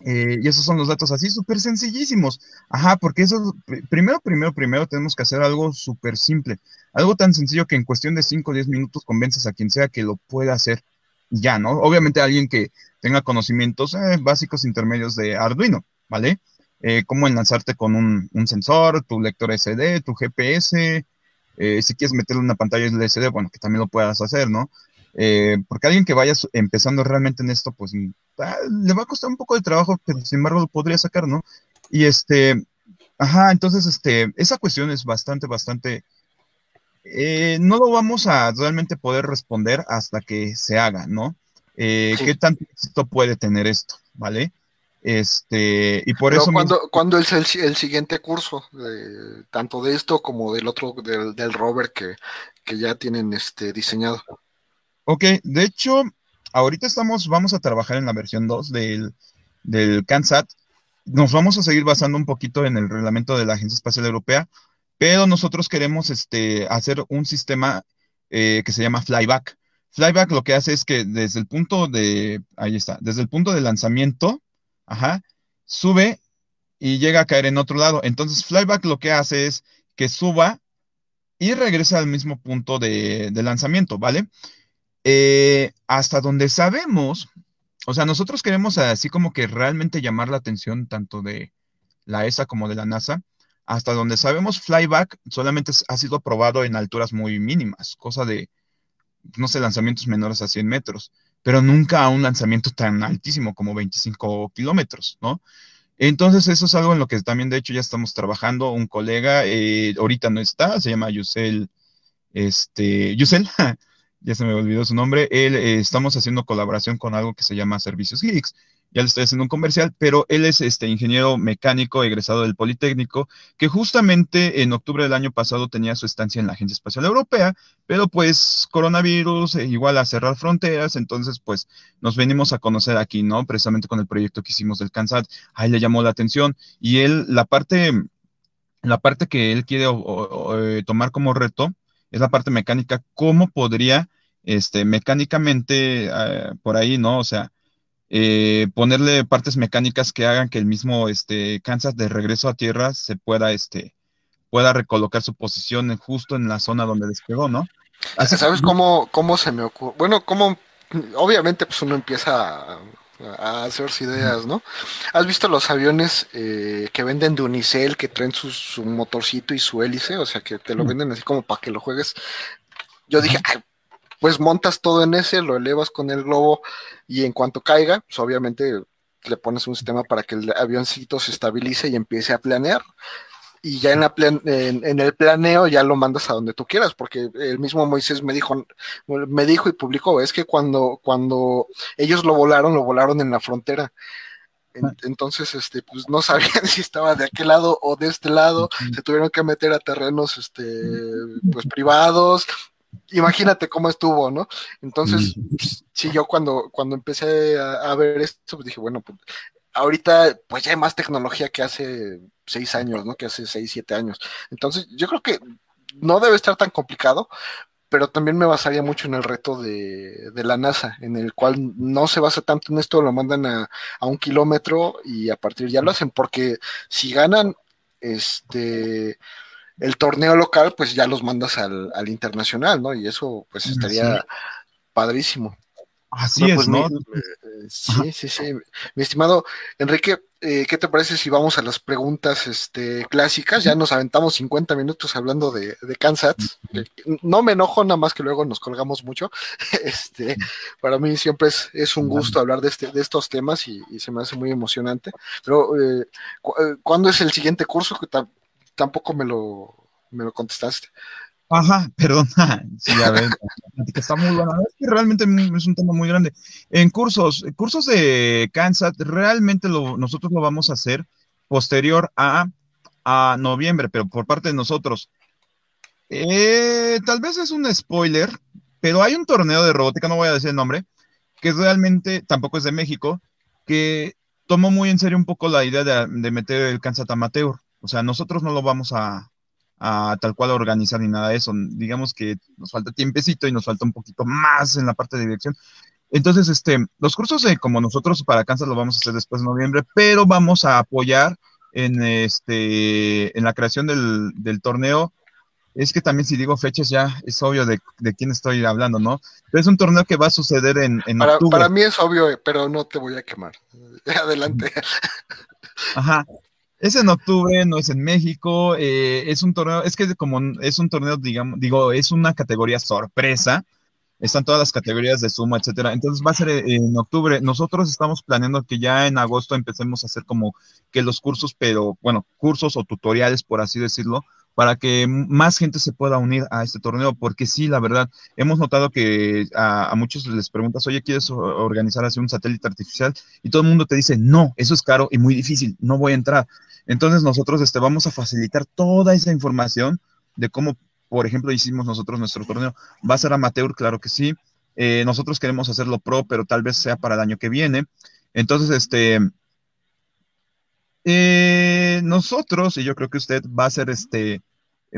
eh, y esos son los datos así, súper sencillísimos. Ajá, porque eso, primero, primero, primero tenemos que hacer algo súper simple. Algo tan sencillo que en cuestión de 5 o 10 minutos convences a quien sea que lo pueda hacer ya, ¿no? Obviamente alguien que tenga conocimientos eh, básicos intermedios de Arduino, ¿vale? Eh, cómo enlazarte con un, sensor, tu lector SD, tu GPS, eh, si quieres meterle una pantalla LCD, bueno, que también lo puedas hacer, ¿no? porque alguien que vaya empezando realmente en esto, pues ah, le va a costar un poco de trabajo, pero sin embargo lo podría sacar, ¿no? Y este, ajá, entonces, este, esa cuestión es bastante, bastante eh, no lo vamos a realmente poder responder hasta que se haga, ¿no? Eh, ¿Qué tanto éxito puede tener esto? ¿Vale? Este, y por eso. ¿Cuándo, es el, siguiente curso? tanto de esto como del otro, del, rover que, ya tienen este diseñado. Ok, de hecho, ahorita estamos, vamos a trabajar en la versión 2 del, del CANSAT. Nos vamos a seguir basando un poquito en el reglamento de la Agencia Espacial Europea, pero nosotros queremos este, hacer un sistema eh, que se llama flyback. Flyback lo que hace es que desde el punto de, ahí está, desde el punto de lanzamiento, ajá, sube y llega a caer en otro lado. Entonces, flyback lo que hace es que suba y regresa al mismo punto de, lanzamiento, ¿vale? Eh, hasta donde sabemos, o sea, nosotros queremos así como que realmente llamar la atención tanto de la ESA como de la NASA hasta donde sabemos, flyback solamente ha sido probado en alturas muy mínimas, cosa de, no sé, lanzamientos menores a 100 metros, pero nunca a un lanzamiento tan altísimo como 25 kilómetros, ¿no? Entonces, eso es algo en lo que también, de hecho, ya estamos trabajando. Un colega, eh, ahorita no está, se llama Yusel, este, Yusel, ya se me olvidó su nombre. Él, eh, estamos haciendo colaboración con algo que se llama Servicios Geeks ya le estoy haciendo un comercial, pero él es este ingeniero mecánico egresado del Politécnico, que justamente en octubre del año pasado tenía su estancia en la Agencia Espacial Europea, pero pues coronavirus, eh, igual a cerrar fronteras, entonces pues nos venimos a conocer aquí, ¿no? Precisamente con el proyecto que hicimos del CANSAT, ahí le llamó la atención y él, la parte, la parte que él quiere eh, tomar como reto es la parte mecánica, cómo podría, este, mecánicamente, eh, por ahí, ¿no? O sea, eh, ponerle partes mecánicas que hagan que el mismo este, Kansas de regreso a tierra se pueda, este, pueda recolocar su posición justo en la zona donde despegó, ¿no? ¿Sabes cómo, cómo se me ocurre? Bueno, como obviamente pues uno empieza a, hacerse ideas, ¿no? ¿Has visto los aviones eh, que venden de Unicel que traen su, motorcito y su hélice? O sea, que te lo venden así como para que lo juegues. Yo dije, pues montas todo en ese, lo elevas con el globo y en cuanto caiga, pues obviamente le pones un sistema para que el avioncito se estabilice y empiece a planear. Y ya en, la en, el planeo ya lo mandas a donde tú quieras, porque el mismo Moisés me dijo, me dijo y publicó, es que cuando, cuando ellos lo volaron, lo volaron en la frontera. Ah. entonces, este, pues no sabían si estaba de aquel lado o de este lado, se tuvieron que meter a terrenos, este, pues privados, imagínate cómo estuvo, ¿no? Entonces, sí, yo cuando, cuando empecé a, ver esto, pues dije, bueno, pues ahorita pues ya hay más tecnología que hace seis años, ¿no? Que hace seis, siete años. Entonces, yo creo que no debe estar tan complicado, pero también me basaría mucho en el reto de, de, la NASA, en el cual no se basa tanto en esto, lo mandan a, a un kilómetro y a partir ya lo hacen, porque si ganan, este el torneo local, pues ya los mandas al, al internacional, ¿no? Y eso, pues estaría padrísimo. Así es, pues, ¿no? Eh, sí, sí, sí. Mi estimado Enrique, eh, ¿qué te parece si vamos a las preguntas este, clásicas? Ya nos aventamos 50 minutos hablando de, de Kansas. No me enojo, nada más que luego nos colgamos mucho. Este, para mí siempre es, es un gusto hablar de, este, de estos temas y, se me hace muy emocionante. Pero, eh, ¿cuándo es el siguiente curso? tampoco me lo, me lo contestaste. Ajá, perdón. Sí, está muy. Es que realmente es un tema muy grande. En cursos, cursos de Kansas, realmente nosotros lo vamos a hacer posterior a, a noviembre, pero por parte de nosotros. Eh, tal vez es un spoiler, pero hay un torneo de robótica, no voy a decir el nombre, que realmente tampoco es de México, que tomó muy en serio un poco la idea de, de meter el Kansas Amateur. O sea, nosotros no lo vamos a, tal cual organizar ni nada de eso. Digamos que nos falta tiempecito y nos falta un poquito más en la parte de dirección. Entonces, este, los cursos como nosotros para Kansas lo vamos a hacer después de noviembre, pero vamos a apoyar en este en la creación del, torneo. Es que también si digo fechas ya es obvio de, quién estoy hablando, ¿no? es un torneo que va a suceder en, en para, Para mí es obvio, pero no te voy a quemar. Adelante. Ajá. Es en octubre, no es en México, eh, es un torneo, es que como es un torneo, digamos, digo, es una categoría sorpresa, están todas las categorías de suma, etcétera. Entonces va a ser en octubre. Nosotros estamos planeando que ya en agosto empecemos a hacer como que los cursos, pero bueno, cursos o tutoriales, por así decirlo, para que más gente se pueda unir a este torneo, porque sí, la verdad, hemos notado que a, muchos les preguntas, oye, ¿quieres organizar así un satélite artificial? Y todo el mundo te dice, no, eso es caro y muy difícil, no voy a entrar. Entonces nosotros este, vamos a facilitar toda esa información de cómo, por ejemplo, hicimos nosotros nuestro torneo. ¿Va a ser amateur? Claro que sí. Eh, nosotros queremos hacerlo pro, pero tal vez sea para el año que viene. Entonces, este, eh, nosotros, y yo creo que usted va a hacer este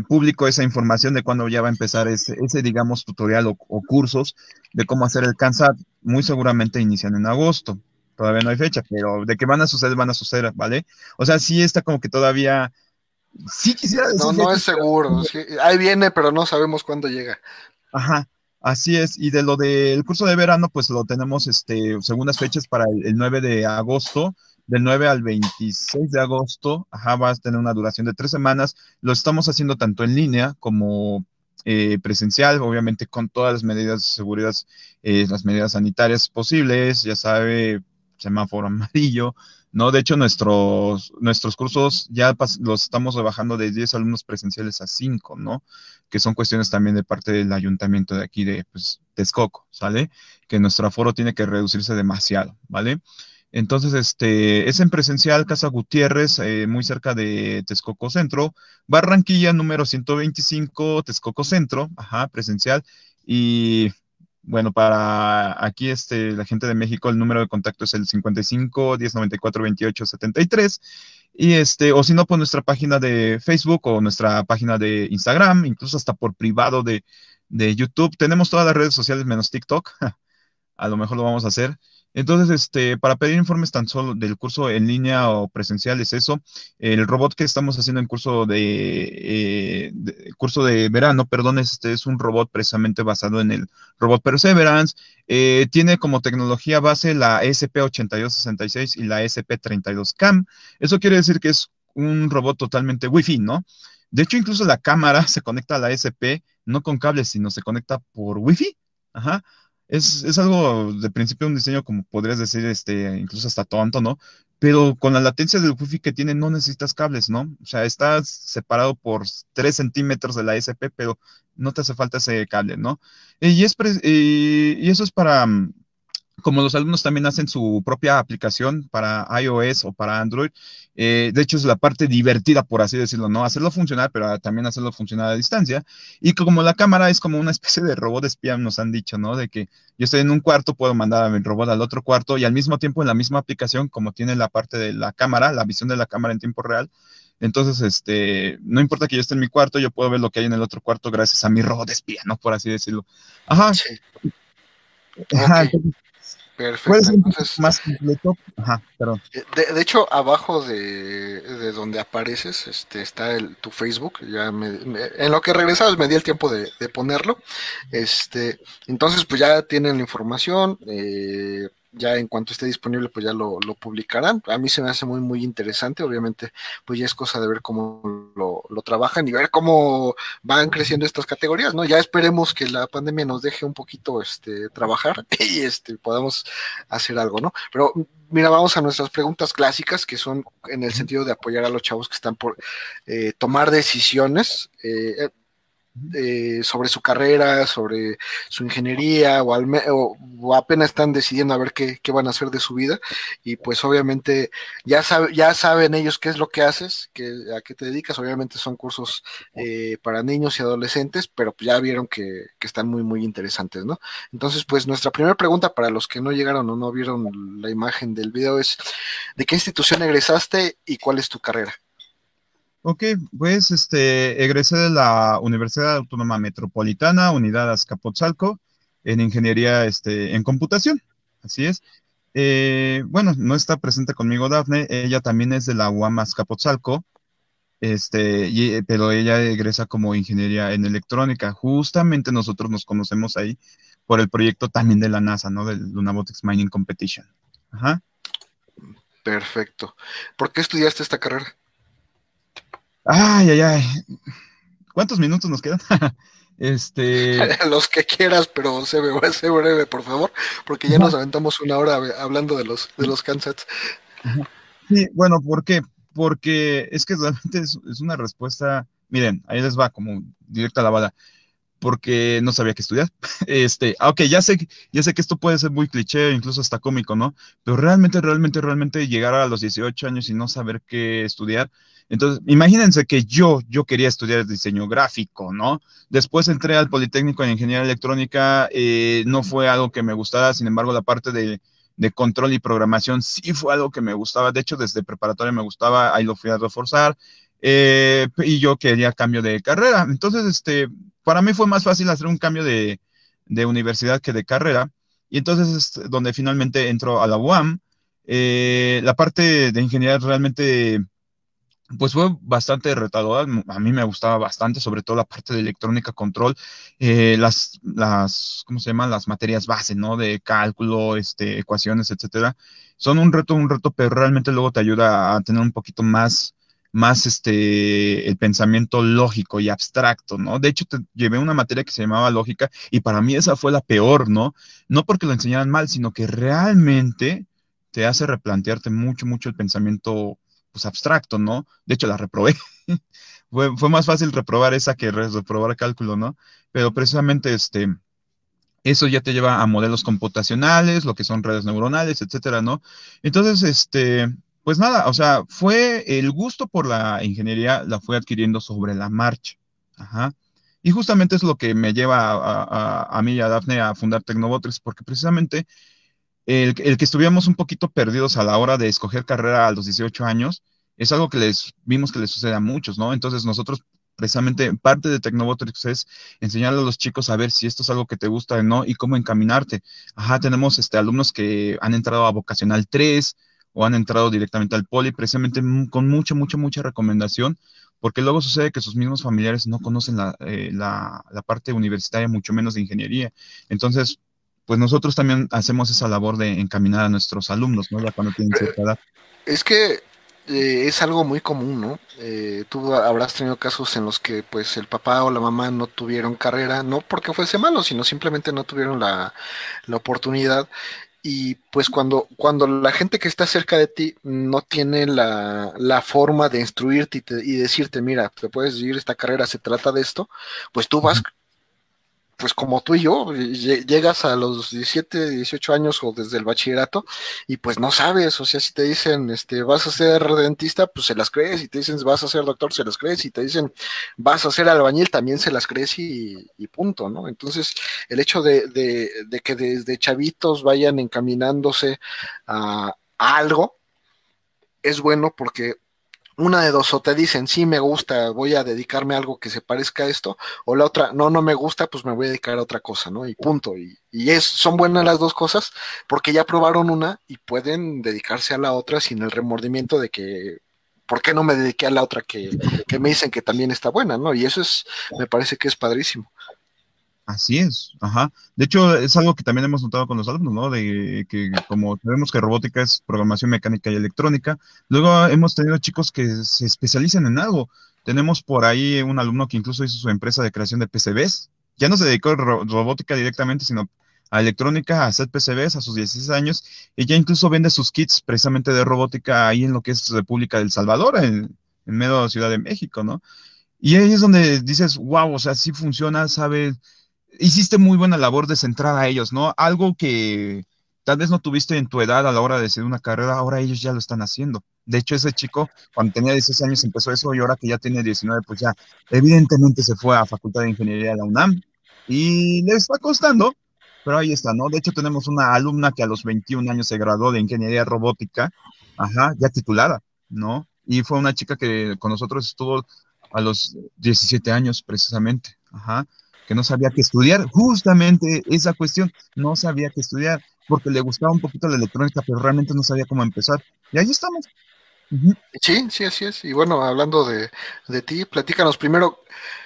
público esa información de cuándo ya va a empezar ese, ese digamos, tutorial o, cursos de cómo hacer el CANSAT. Muy seguramente inician en agosto. Todavía no hay fecha, pero de que van a suceder, van a suceder, ¿vale? O sea, sí está como que todavía. Sí quisiera decir. No, no es seguro. ahí viene, pero no sabemos cuándo llega. Ajá. Así es, y de lo del curso de verano, pues lo tenemos, este, segundas fechas para el, el 9 de agosto, del 9 al 26 de agosto, va a tener una duración de tres semanas. Lo estamos haciendo tanto en línea como eh, presencial, obviamente con todas las medidas de seguridad, eh, las medidas sanitarias posibles, ya sabe, semáforo amarillo, ¿no? De hecho, nuestros, nuestros cursos ya los estamos rebajando de 10 alumnos presenciales a 5, ¿no? Que son cuestiones también de parte del ayuntamiento de aquí de pues, Texcoco, ¿sale? Que nuestro aforo tiene que reducirse demasiado, ¿vale? Entonces, este, es en presencial Casa Gutiérrez, eh, muy cerca de Texcoco Centro, Barranquilla número 125, Texcoco Centro, ajá, presencial. Y bueno, para aquí este, la gente de México, el número de contacto es el 55 1094 28 73. Y este, o si no, por nuestra página de Facebook o nuestra página de Instagram, incluso hasta por privado de, de YouTube. Tenemos todas las redes sociales menos TikTok. a lo mejor lo vamos a hacer. Entonces, este, para pedir informes tan solo del curso en línea o presencial es eso. El robot que estamos haciendo en curso de, eh, curso de verano, perdón, este es un robot precisamente basado en el robot Perseverance. Eh, tiene como tecnología base la SP8266 y la SP32CAM. Eso quiere decir que es un robot totalmente Wi-Fi, ¿no? De hecho, incluso la cámara se conecta a la SP no con cables, sino se conecta por Wi-Fi. Ajá es, algo de principio un diseño, como podrías decir, este, incluso hasta tonto, ¿no? Pero con la latencia del Wi-Fi que tiene no necesitas cables, ¿no? O sea, estás separado por 3 centímetros de la SP, pero no te hace falta ese cable, ¿no? Y, es y eso es para, mm, como los alumnos también hacen su propia aplicación para iOS o para Android, eh, de hecho es la parte divertida, por así decirlo, ¿no? Hacerlo funcionar, pero también hacerlo funcionar a distancia. Y como la cámara es como una especie de robot espía, nos han dicho, ¿no? De que yo estoy en un cuarto, puedo mandar a mi robot al otro cuarto y al mismo tiempo en la misma aplicación, como tiene la parte de la cámara, la visión de la cámara en tiempo real, entonces, este, no importa que yo esté en mi cuarto, yo puedo ver lo que hay en el otro cuarto gracias a mi robot espía, ¿no? Por así decirlo. Ajá. Sí. Ajá. Perfecto. Entonces, más completo. Ajá, perdón. De, hecho, abajo de, donde apareces este, está el, tu Facebook. Ya en lo que regresabas me di el tiempo de, ponerlo. Este, entonces, pues ya tienen la información. Eh, ya en cuanto esté disponible, pues ya lo, publicarán. A mí se me hace muy, muy interesante. Obviamente, pues ya es cosa de ver cómo lo, lo, trabajan y ver cómo van creciendo estas categorías, ¿no? Ya esperemos que la pandemia nos deje un poquito este, trabajar y este, podamos hacer algo, ¿no? Pero mira, vamos a nuestras preguntas clásicas, que son en el sentido de apoyar a los chavos que están por eh, tomar decisiones. Eh, eh, sobre su carrera, sobre su ingeniería o, al o, apenas están decidiendo a ver qué, van a hacer de su vida y pues obviamente ya, sabe, ya saben ellos qué es lo que haces, que, a qué te dedicas, obviamente son cursos eh, para niños y adolescentes, pero ya vieron que, que, están muy muy interesantes, ¿no? Entonces pues nuestra primera pregunta para los que no llegaron o no vieron la imagen del video es ¿de qué institución egresaste y cuál es tu carrera? Ok, pues este, egresé de la Universidad Autónoma Metropolitana, Unidad Azcapotzalco, en ingeniería este, en computación. Así es. Eh, bueno, no está presente conmigo Dafne, ella también es de la UAM Azcapotzalco, este, y, pero ella egresa como ingeniería en electrónica. Justamente nosotros nos conocemos ahí por el proyecto también de la NASA, ¿no? Del Lunabotics Mining Competition. Ajá. Perfecto. ¿Por qué estudiaste esta carrera? Ay, ay, ay. ¿Cuántos minutos nos quedan? este. Los que quieras, pero sé, breve, por favor, porque ya nos aventamos una hora hablando de los, de los Kansas. Sí, bueno, ¿por qué? Porque es que realmente es, una respuesta. Miren, ahí les va como directa a la bala porque no sabía qué estudiar. Este, ah, ok, ya sé, ya sé que esto puede ser muy cliché, incluso hasta cómico, ¿no? Pero realmente, realmente, realmente llegar a los 18 años y no saber qué estudiar, entonces, imagínense que yo, yo quería estudiar diseño gráfico, ¿no? Después entré al Politécnico en Ingeniería Electrónica, eh, no fue algo que me gustara, sin embargo, la parte de, control y programación sí fue algo que me gustaba, de hecho, desde preparatoria me gustaba, ahí lo fui a reforzar, eh, y yo quería cambio de carrera. Entonces, este, para mí fue más fácil hacer un cambio de, universidad que de carrera, y entonces es donde finalmente entro a la UAM. Eh, la parte de ingeniería realmente pues fue bastante retadora, a mí me gustaba bastante, sobre todo la parte de electrónica control, eh, las, las, ¿cómo se llaman? Las materias base, ¿no? De cálculo, este, ecuaciones, etcétera. Son un reto, un reto, pero realmente luego te ayuda a tener un poquito más, más este, el pensamiento lógico y abstracto, ¿no? De hecho, te llevé una materia que se llamaba lógica y para mí esa fue la peor, ¿no? No porque lo enseñaran mal, sino que realmente te hace replantearte mucho, mucho el pensamiento pues abstracto, ¿no? De hecho, la reprobé. fue, fue, más fácil reprobar esa que reprobar cálculo, ¿no? Pero precisamente este, eso ya te lleva a modelos computacionales, lo que son redes neuronales, etcétera, ¿no? Entonces, este, pues nada, o sea, fue el gusto por la ingeniería, la fue adquiriendo sobre la marcha. Ajá. Y justamente es lo que me lleva a, mí y a Dafne a fundar Tecnobotrix, porque precisamente el, el, que estuviéramos un poquito perdidos a la hora de escoger carrera a los 18 años, es algo que les vimos que les sucede a muchos, ¿no? Entonces nosotros precisamente parte de Tecnobotrix es enseñarle a los chicos a ver si esto es algo que te gusta o no y cómo encaminarte. Ajá, tenemos este, alumnos que han entrado a Vocacional 3 o han entrado directamente al Poli, precisamente con mucha, mucha, mucha recomendación, porque luego sucede que sus mismos familiares no conocen la, eh, la parte universitaria, mucho menos de ingeniería. Entonces, pues nosotros también hacemos esa labor de encaminar a nuestros alumnos, ¿no? Ya cuando tienen cierta edad. Es que eh, es algo muy común, ¿no? Eh, tú habrás tenido casos en los que pues el papá o la mamá no tuvieron carrera, no porque fuese malo, sino simplemente no tuvieron la, la oportunidad. Y pues cuando, cuando la gente que está cerca de ti no tiene la, la forma de instruirte y, te, y, decirte, mira, te puedes vivir esta carrera, se trata de esto, pues tú vas pues como tú y yo, llegas a los 17, 18 años o desde el bachillerato y pues no sabes, o sea, si te dicen, este, vas a ser dentista, pues se las crees, y te dicen, vas a ser doctor, se las crees, y te dicen, vas a ser albañil, también se las crees y, punto, ¿no? Entonces, el hecho de, de, que desde chavitos vayan encaminándose a algo es bueno porque una de dos, o te dicen, sí me gusta, voy a dedicarme a algo que se parezca a esto, o la otra, no, no me gusta, pues me voy a dedicar a otra cosa, ¿no? Y punto. Y, y es, son buenas las dos cosas porque ya probaron una y pueden dedicarse a la otra sin el remordimiento de que, ¿por qué no me dediqué a la otra que, que me dicen que también está buena, ¿no? Y eso es, me parece que es padrísimo. Así es, ajá. De hecho, es algo que también hemos notado con los alumnos, ¿no? De que como sabemos que robótica es programación mecánica y electrónica, luego hemos tenido chicos que se especializan en algo. Tenemos por ahí un alumno que incluso hizo su empresa de creación de PCBs. Ya no se dedicó a robótica directamente, sino a electrónica, a hacer PCBs a sus 16 años, y ya incluso vende sus kits precisamente de robótica ahí en lo que es República del Salvador, en, en medio de la Ciudad de México, ¿no? Y ahí es donde dices, wow, o sea, sí funciona, sabe hiciste muy buena labor de centrar a ellos, ¿no? Algo que tal vez no tuviste en tu edad a la hora de hacer una carrera, ahora ellos ya lo están haciendo. De hecho, ese chico, cuando tenía 16 años, empezó eso y ahora que ya tiene 19, pues ya evidentemente se fue a Facultad de Ingeniería de la UNAM y le está costando, pero ahí está, ¿no? De hecho, tenemos una alumna que a los 21 años se graduó de Ingeniería Robótica, ajá, ya titulada, ¿no? Y fue una chica que con nosotros estuvo a los 17 años precisamente, ajá que no sabía qué estudiar, justamente esa cuestión, no sabía qué estudiar, porque le gustaba un poquito la electrónica, pero realmente no sabía cómo empezar. Y ahí estamos. Sí, sí, así es. Y bueno, hablando de, de, ti, platícanos primero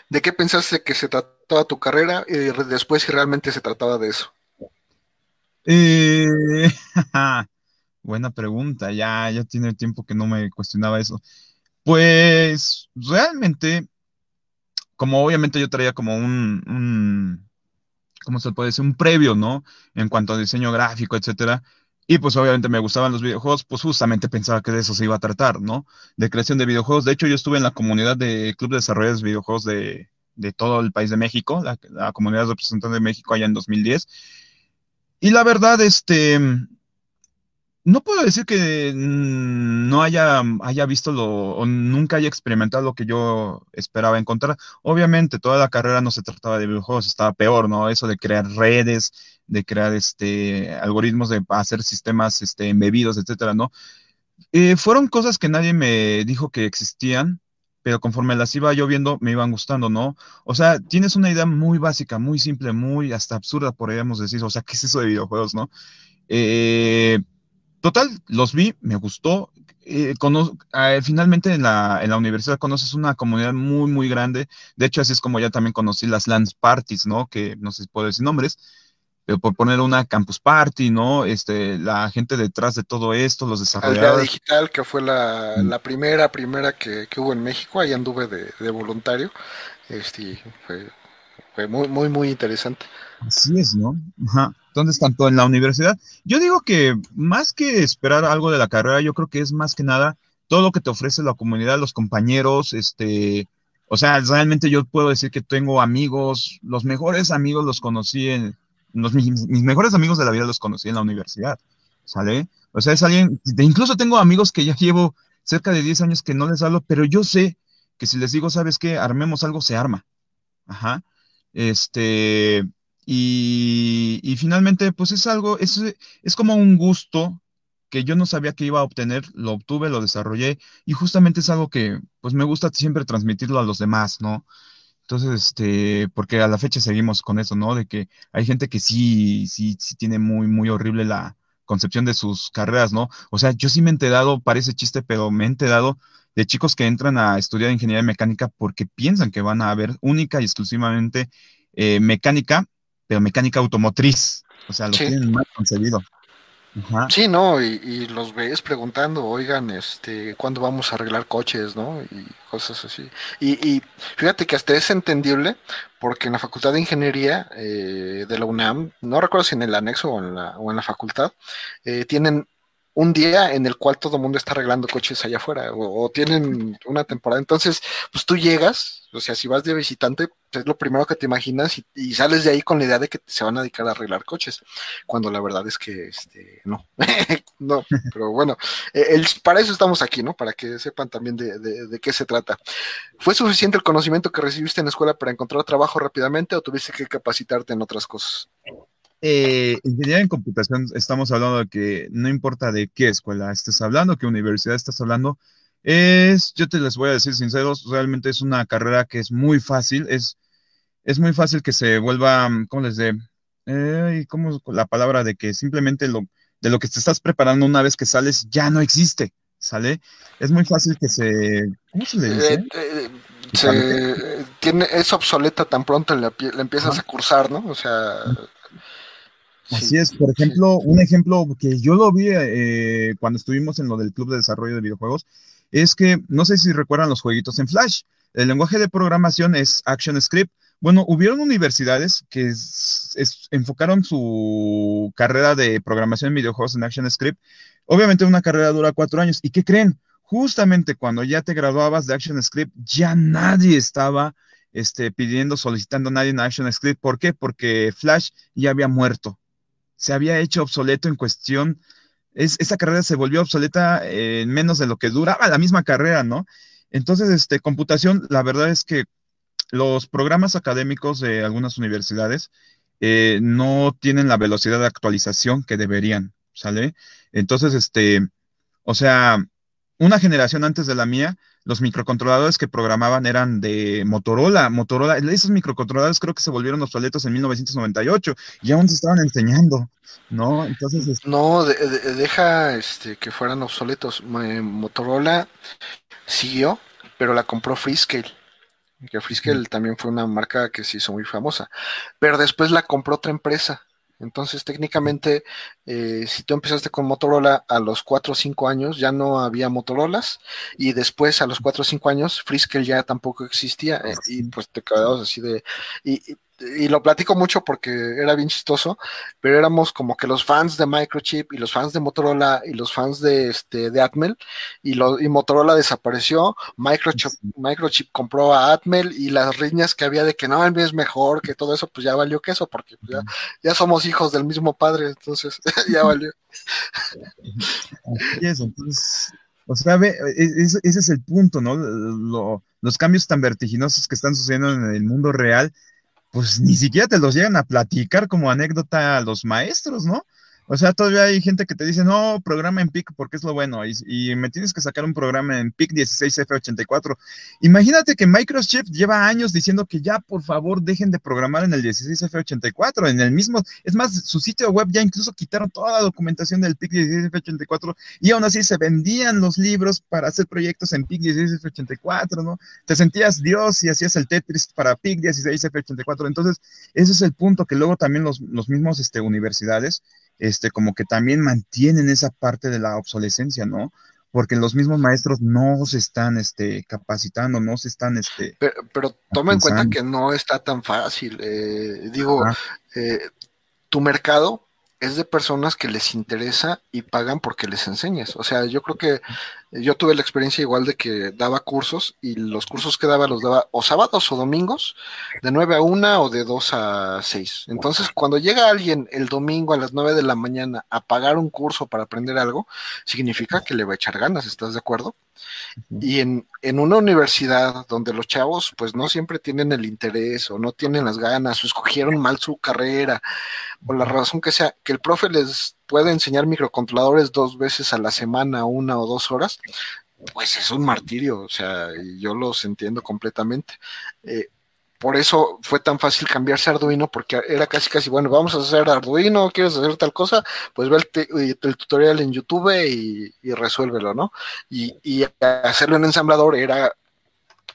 de qué pensaste que se trataba tu carrera y después si realmente se trataba de eso. Eh, buena pregunta, ya, ya tiene tiempo que no me cuestionaba eso. Pues realmente como obviamente yo traía como un, un, ¿cómo se puede decir? Un previo, ¿no? En cuanto a diseño gráfico, etcétera. Y pues obviamente me gustaban los videojuegos, pues justamente pensaba que de eso se iba a tratar, ¿no? De creación de videojuegos. De hecho, yo estuve en la comunidad de Club de Desarrolladores de Videojuegos de, de todo el país de México, la, la comunidad representante de México allá en 2010. Y la verdad, este, no puedo decir que no haya, haya visto lo, o nunca haya experimentado lo que yo esperaba encontrar. Obviamente, toda la carrera no se trataba de videojuegos, estaba peor, ¿no? Eso de crear redes, de crear este algoritmos de hacer sistemas este, embebidos, etcétera, ¿no? Eh, fueron cosas que nadie me dijo que existían, pero conforme las iba yo viendo, me iban gustando, ¿no? O sea, tienes una idea muy básica, muy simple, muy hasta absurda, podríamos decir, o sea, ¿qué es eso de videojuegos, no? Eh, Total, los vi, me gustó. Eh, eh, finalmente en la, en la, universidad conoces una comunidad muy, muy grande. De hecho, así es como ya también conocí las LANs Parties, ¿no? Que no sé si puedo decir nombres, pero por poner una Campus Party, ¿no? Este, la gente detrás de todo esto, los desarrolladores. Aldea Digital, que fue la, mm. la primera, primera que, que, hubo en México, ahí anduve de, de voluntario. Este, fue, fue muy, muy, muy interesante. Así es, ¿no? Ajá. Entonces, tanto en la universidad, yo digo que más que esperar algo de la carrera, yo creo que es más que nada todo lo que te ofrece la comunidad, los compañeros, este, o sea, realmente yo puedo decir que tengo amigos, los mejores amigos los conocí en, los, mis, mejores amigos de la vida los conocí en la universidad, ¿sale? O sea, es alguien, incluso tengo amigos que ya llevo cerca de 10 años que no les hablo, pero yo sé que si les digo, ¿sabes qué? Armemos algo, se arma. Ajá. Este, y, y finalmente, pues es algo, es, es como un gusto que yo no sabía que iba a obtener, lo obtuve, lo desarrollé y justamente es algo que pues me gusta siempre transmitirlo a los demás, ¿no? Entonces, este, porque a la fecha seguimos con eso, ¿no? De que hay gente que sí, sí, sí tiene muy, muy horrible la concepción de sus carreras, ¿no? O sea, yo sí me he enterado, parece chiste, pero me he enterado de chicos que entran a estudiar ingeniería mecánica porque piensan que van a ver única y exclusivamente eh, mecánica, mecánica automotriz. O sea, lo tienen mal concebido. Sí, no, y, los ves preguntando, oigan, este, ¿cuándo vamos a arreglar coches, no? Y cosas así. Y, fíjate que hasta es entendible, porque en la Facultad de Ingeniería eh, de la UNAM, no recuerdo si en el anexo o en la, o en la facultad, eh, tienen un día en el cual todo el mundo está arreglando coches allá afuera o, tienen una temporada. Entonces, pues tú llegas, o sea, si vas de visitante, es lo primero que te imaginas y, sales de ahí con la idea de que se van a dedicar a arreglar coches, cuando la verdad es que este, no, no, pero bueno, e, para eso estamos aquí, ¿no? Para que sepan también de, de, qué se trata. ¿Fue suficiente el conocimiento que recibiste en la escuela para encontrar trabajo rápidamente o tuviste que capacitarte en otras cosas? Eh, ingeniería en computación, estamos hablando de que no importa de qué escuela estés hablando, qué universidad estás hablando, es, yo te les voy a decir sinceros, realmente es una carrera que es muy fácil, es, es muy fácil que se vuelva, ¿cómo les dé? Eh, ¿Cómo la palabra de que simplemente lo, de lo que te estás preparando una vez que sales ya no existe, ¿sale? Es muy fácil que se, ¿cómo se le dice? Eh, eh, tiene, es obsoleta tan pronto la, empiezas a cursar, ¿no? O sea... Así es, por ejemplo, un ejemplo que yo lo vi eh, cuando estuvimos en lo del Club de Desarrollo de Videojuegos, es que no sé si recuerdan los jueguitos en Flash. El lenguaje de programación es ActionScript. Bueno, hubieron universidades que enfocaron su carrera de programación en videojuegos en ActionScript. Obviamente una carrera dura cuatro años. ¿Y qué creen? Justamente cuando ya te graduabas de ActionScript, ya nadie estaba este, pidiendo, solicitando a nadie en ActionScript. ¿Por qué? Porque Flash ya había muerto se había hecho obsoleto en cuestión, es, esa carrera se volvió obsoleta en menos de lo que duraba la misma carrera, ¿no? Entonces, este, computación, la verdad es que los programas académicos de algunas universidades eh, no tienen la velocidad de actualización que deberían, ¿sale? Entonces, este, o sea, una generación antes de la mía, los microcontroladores que programaban eran de Motorola. Motorola, esos microcontroladores creo que se volvieron obsoletos en 1998 y aún se estaban enseñando, ¿no? Entonces. No, deja este, que fueran obsoletos. Motorola siguió, pero la compró Freescale. Que Freescale también fue una marca que se hizo muy famosa. Pero después la compró otra empresa entonces, técnicamente, eh, si tú empezaste con Motorola a los 4 o 5 años, ya no había Motorolas, y después a los 4 o 5 años, Friskel ya tampoco existía, eh, y pues te quedabas así de. Y, y lo platico mucho porque era bien chistoso, pero éramos como que los fans de Microchip y los fans de Motorola y los fans de este de Atmel y, lo, y Motorola desapareció, Microchip, Microchip compró a Atmel y las riñas que había de que no, el mío es mejor, que todo eso, pues ya valió queso porque ya, ya somos hijos del mismo padre, entonces ya valió. entonces, o sea, ve, e, e, ese, es el punto, ¿no? los cambios tan vertiginosos que están sucediendo en el mundo real pues ni siquiera te los llegan a platicar como anécdota a los maestros, ¿no? O sea, todavía hay gente que te dice, no, programa en PIC porque es lo bueno, y, me tienes que sacar un programa en PIC 16F84. Imagínate que Microchip lleva años diciendo que ya, por favor, dejen de programar en el 16F84, en el mismo, es más, su sitio web ya incluso quitaron toda la documentación del PIC 16F84, y aún así se vendían los libros para hacer proyectos en PIC 16F84, ¿no? Te sentías Dios y hacías el Tetris para PIC 16F84. Entonces, ese es el punto que luego también los, los mismos este, universidades, como que también mantienen esa parte de la obsolescencia, ¿no? Porque los mismos maestros no se están este, capacitando, no se están... Este, pero, toma en cuenta que no está tan fácil. Eh, digo, eh, tu mercado es de personas que les interesa y pagan porque les enseñes. O sea, yo creo que yo tuve la experiencia igual de que daba cursos y los cursos que daba los daba o sábados o domingos, de 9 a 1 o de 2 a 6. Entonces, cuando llega alguien el domingo a las 9 de la mañana a pagar un curso para aprender algo, significa que le va a echar ganas, ¿estás de acuerdo? Y en, en, una universidad donde los chavos pues no siempre tienen el interés o no tienen las ganas o escogieron mal su carrera o la razón que sea, que el profe les puede enseñar microcontroladores dos veces a la semana, una o dos horas, pues es un martirio, o sea, yo los entiendo completamente. Eh, por eso fue tan fácil cambiarse a Arduino, porque era casi casi, bueno, vamos a hacer Arduino, quieres hacer tal cosa, pues ve el, tutorial en YouTube y, resuélvelo, ¿no? Y, y, hacerlo en ensamblador era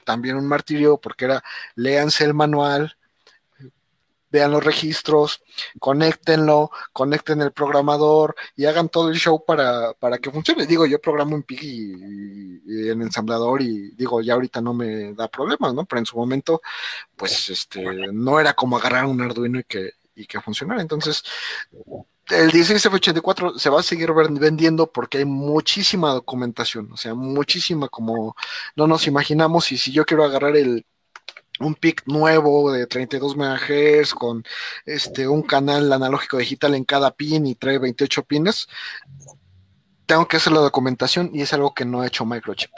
también un martirio, porque era léanse el manual, vean los registros, conéctenlo, conecten el programador y hagan todo el show para, para que funcione. Digo, yo programo en Pig y, en ensamblador y digo, ya ahorita no me da problemas, ¿no? Pero en su momento, pues, este, no era como agarrar un Arduino y que, y que funcionara. Entonces, el 16F84 se va a seguir vendiendo porque hay muchísima documentación, o sea, muchísima como no nos imaginamos. Y si yo quiero agarrar el un PIC nuevo de 32 MHz con este un canal analógico digital en cada pin y trae 28 pines. Tengo que hacer la documentación y es algo que no ha hecho Microchip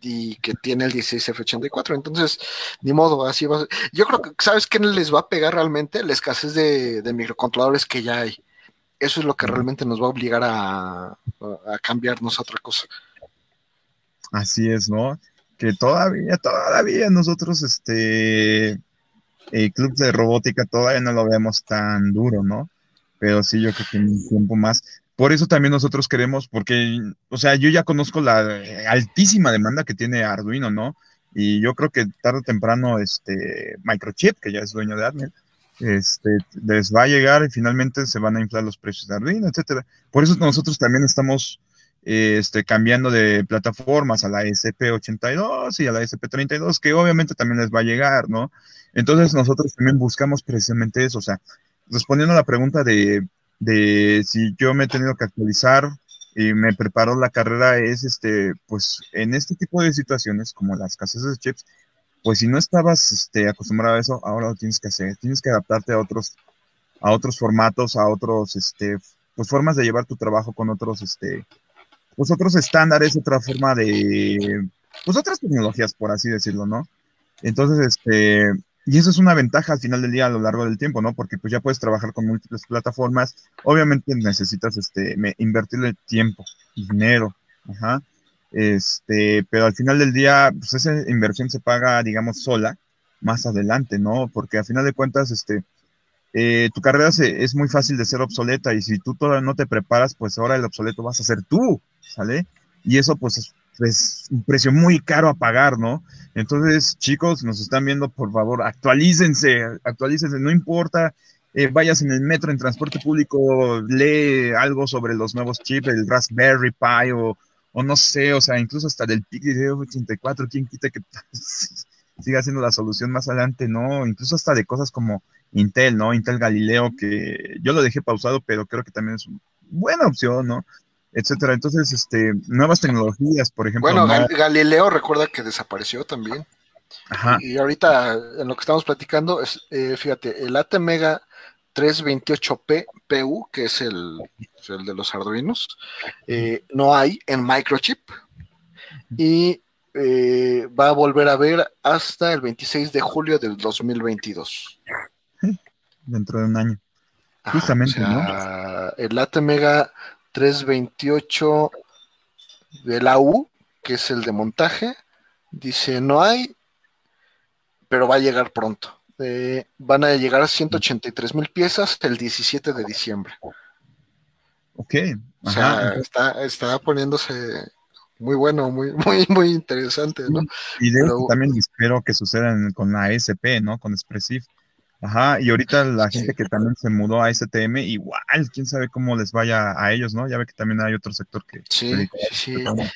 y que tiene el 16F84. Entonces, ni modo, así va. Yo creo que, ¿sabes qué les va a pegar realmente? La escasez de, de microcontroladores que ya hay. Eso es lo que realmente nos va a obligar a, a cambiarnos a otra cosa. Así es, ¿no? Que todavía, todavía nosotros, este, el club de robótica todavía no lo vemos tan duro, ¿no? Pero sí, yo creo que en un tiempo más. Por eso también nosotros queremos, porque, o sea, yo ya conozco la altísima demanda que tiene Arduino, ¿no? Y yo creo que tarde o temprano, este, Microchip, que ya es dueño de Arduino, este, les va a llegar y finalmente se van a inflar los precios de Arduino, etcétera. Por eso nosotros también estamos este, cambiando de plataformas a la SP82 y a la SP32, que obviamente también les va a llegar, ¿no? Entonces nosotros también buscamos precisamente eso, o sea, respondiendo a la pregunta de, de si yo me he tenido que actualizar y me preparo la carrera, es este, pues en este tipo de situaciones, como las casas de chips, pues si no estabas este, acostumbrado a eso, ahora lo tienes que hacer, tienes que adaptarte a otros, a otros formatos, a otros, este, pues formas de llevar tu trabajo con otros, este, pues otros estándares, otra forma de, pues otras tecnologías, por así decirlo, ¿no? Entonces, este, y eso es una ventaja al final del día a lo largo del tiempo, ¿no? Porque pues ya puedes trabajar con múltiples plataformas, obviamente necesitas, este, invertirle tiempo, dinero, ajá, este, pero al final del día, pues esa inversión se paga, digamos, sola, más adelante, ¿no? Porque al final de cuentas, este, eh, tu carrera se, es muy fácil de ser obsoleta y si tú todavía no te preparas, pues ahora el obsoleto vas a ser tú, ¿sale? Y eso pues es, un precio muy caro a pagar, ¿no? Entonces, chicos, nos están viendo, por favor, actualícense, actualícense, no importa, eh, vayas en el metro, en transporte público, lee algo sobre los nuevos chips, el Raspberry Pi o, o no sé, o sea, incluso hasta del PIC 84, ¿quién quita que siga siendo la solución más adelante? No, incluso hasta de cosas como Intel, ¿no? Intel Galileo, que yo lo dejé pausado, pero creo que también es una buena opción, ¿no? etcétera. Entonces, este, nuevas tecnologías, por ejemplo. Bueno, Galileo recuerda que desapareció también. Ajá. Y, ahorita en lo que estamos platicando, es, eh, fíjate, el ATmega 328P PU, que es el, el de los Arduinos, eh, no hay en Microchip y eh, va a volver a ver hasta el 26 de julio del 2022. Dentro de un año. Justamente, ¿no? El ATmega 328 de la U, que es el de montaje. Dice, no hay, pero va a llegar pronto. Eh, van a llegar a 183 mil piezas el 17 de diciembre. Ok. O sea, está, está poniéndose muy bueno, muy, muy, muy interesante, ¿no? Y de también espero que suceda con la SP, ¿no? Con Expressive. Ajá, y ahorita la gente que también se mudó a STM, igual, quién sabe cómo les vaya a ellos, ¿no? Ya ve que también hay otro sector que... Sí, sí, eh,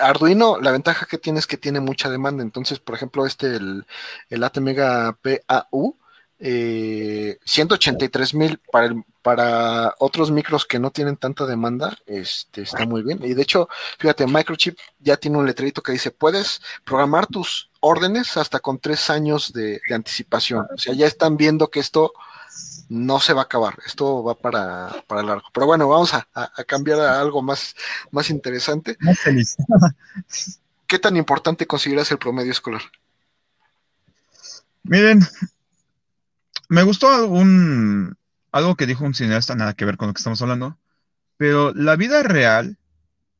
Arduino, la ventaja que tiene es que tiene mucha demanda, entonces, por ejemplo, este, el, el ATmega PAU, eh, 183 mil para, para otros micros que no tienen tanta demanda, este, está muy bien. Y de hecho, fíjate, Microchip ya tiene un letrerito que dice, puedes programar tus órdenes hasta con tres años de, anticipación. O sea, ya están viendo que esto no se va a acabar, esto va para, para largo. Pero bueno, vamos a, a cambiar a algo más, más interesante. Más feliz. ¿Qué tan importante consideras el promedio escolar? Miren, me gustó algo que dijo un cineasta, nada que ver con lo que estamos hablando, pero la vida real,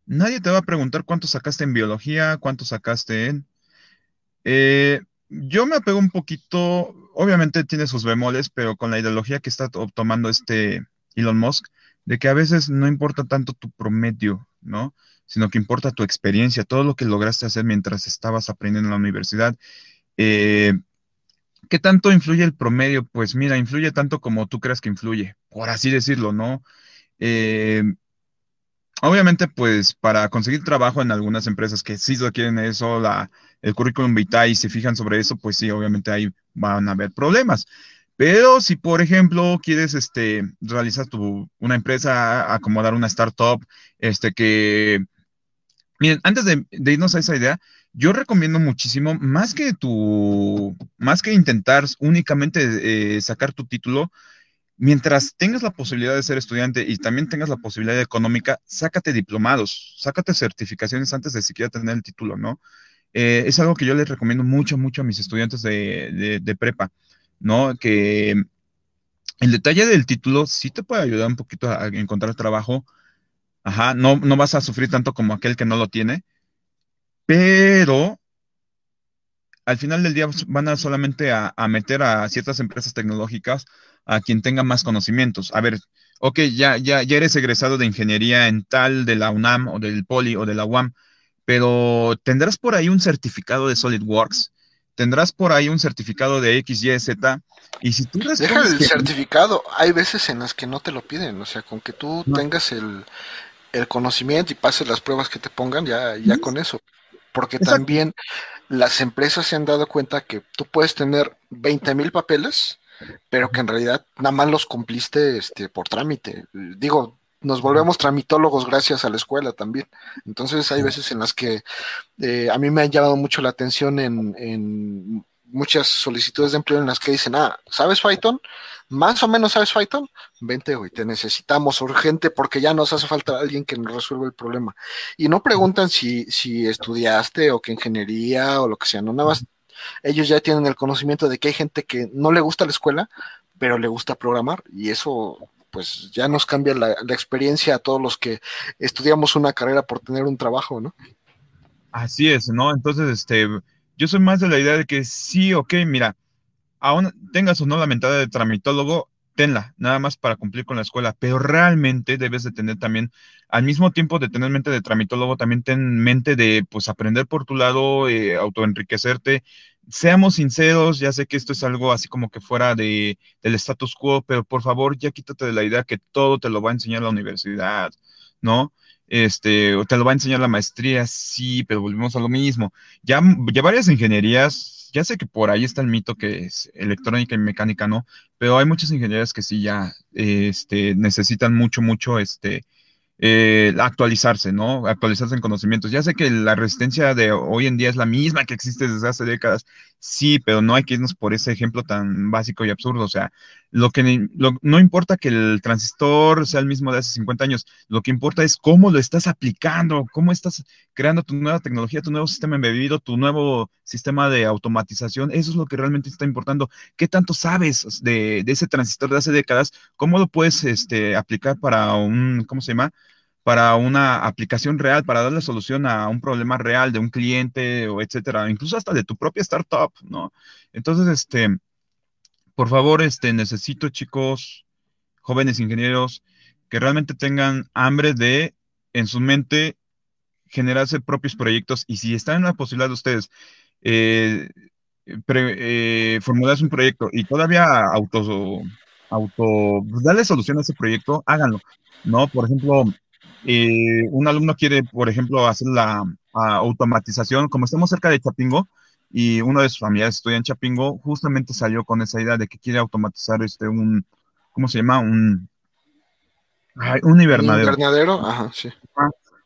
nadie te va a preguntar cuánto sacaste en biología, cuánto sacaste en... Eh, yo me apego un poquito, obviamente tiene sus bemoles, pero con la ideología que está tomando este Elon Musk, de que a veces no importa tanto tu promedio, ¿no? Sino que importa tu experiencia, todo lo que lograste hacer mientras estabas aprendiendo en la universidad. Eh, ¿Qué tanto influye el promedio? Pues mira, influye tanto como tú creas que influye, por así decirlo, ¿no? Eh, obviamente, pues para conseguir trabajo en algunas empresas que sí lo quieren eso, la, el currículum vitae y se fijan sobre eso, pues sí, obviamente ahí van a haber problemas. Pero si, por ejemplo, quieres este, realizar tu, una empresa, acomodar una startup, este que... Miren, antes de irnos a esa idea, yo recomiendo muchísimo, más que tu, más que intentar únicamente eh, sacar tu título, mientras tengas la posibilidad de ser estudiante y también tengas la posibilidad económica, sácate diplomados, sácate certificaciones antes de siquiera tener el título, ¿no? Eh, es algo que yo les recomiendo mucho, mucho a mis estudiantes de, de prepa, ¿no? Que el detalle del título sí te puede ayudar un poquito a encontrar trabajo. Ajá, no, no vas a sufrir tanto como aquel que no lo tiene pero al final del día van a solamente a, meter a ciertas empresas tecnológicas a quien tenga más conocimientos. A ver, ok, ya, ya, ya eres egresado de ingeniería en tal de la UNAM o del Poli o de la UAM, pero tendrás por ahí un certificado de SolidWorks, tendrás por ahí un certificado de XYZ, y si tú Deja el certificado, hay veces en las que no te lo piden, o sea, con que tú tengas el, conocimiento y pases las pruebas que te pongan, ya, ya con eso porque también las empresas se han dado cuenta que tú puedes tener 20 mil papeles, pero que en realidad nada más los cumpliste este, por trámite. Digo, nos volvemos tramitólogos gracias a la escuela también. Entonces hay veces en las que eh, a mí me ha llamado mucho la atención en, en muchas solicitudes de empleo en las que dicen, ah, ¿sabes Python? Más o menos sabes Python, vente hoy, te necesitamos urgente porque ya nos hace falta alguien que nos resuelva el problema. Y no preguntan si, si estudiaste o qué ingeniería o lo que sea, no nada más. Ellos ya tienen el conocimiento de que hay gente que no le gusta la escuela, pero le gusta programar y eso pues ya nos cambia la, la experiencia a todos los que estudiamos una carrera por tener un trabajo, ¿no? Así es, ¿no? Entonces, este, yo soy más de la idea de que sí, ok, mira, aún tengas o no la mentalidad de tramitólogo, tenla, nada más para cumplir con la escuela, pero realmente debes de tener también, al mismo tiempo de tener mente de tramitólogo, también ten mente de, pues, aprender por tu lado, eh, autoenriquecerte. Seamos sinceros, ya sé que esto es algo así como que fuera de, del status quo, pero por favor, ya quítate de la idea que todo te lo va a enseñar la universidad, ¿no? Este, te lo va a enseñar la maestría, sí, pero volvemos a lo mismo. Ya, ya varias ingenierías, ya sé que por ahí está el mito que es electrónica y mecánica, ¿no? Pero hay muchas ingenierías que sí ya este, necesitan mucho, mucho este, eh, actualizarse, ¿no? Actualizarse en conocimientos. Ya sé que la resistencia de hoy en día es la misma que existe desde hace décadas, sí, pero no hay que irnos por ese ejemplo tan básico y absurdo. O sea, lo que no importa que el transistor sea el mismo de hace 50 años, lo que importa es cómo lo estás aplicando, cómo estás creando tu nueva tecnología, tu nuevo sistema embebido, tu nuevo sistema de automatización. Eso es lo que realmente está importando. ¿Qué tanto sabes de, ese transistor de hace décadas? ¿Cómo lo puedes este, aplicar para un, ¿cómo se llama? Para una aplicación real, para darle solución a un problema real de un cliente o etcétera, incluso hasta de tu propia startup, ¿no? Entonces, este, por favor, este, necesito chicos, jóvenes ingenieros, que realmente tengan hambre de, en su mente, generarse propios proyectos y si están en la posibilidad de ustedes eh, eh, un proyecto y todavía auto, auto, darle solución a ese proyecto, háganlo, ¿no? Por ejemplo, eh, un alumno quiere, por ejemplo, hacer la automatización, como estamos cerca de Chapingo, y uno de sus familiares estudia en Chapingo, justamente salió con esa idea de que quiere automatizar este un, ¿cómo se llama? Un, un invernadero. Un invernadero, ajá, sí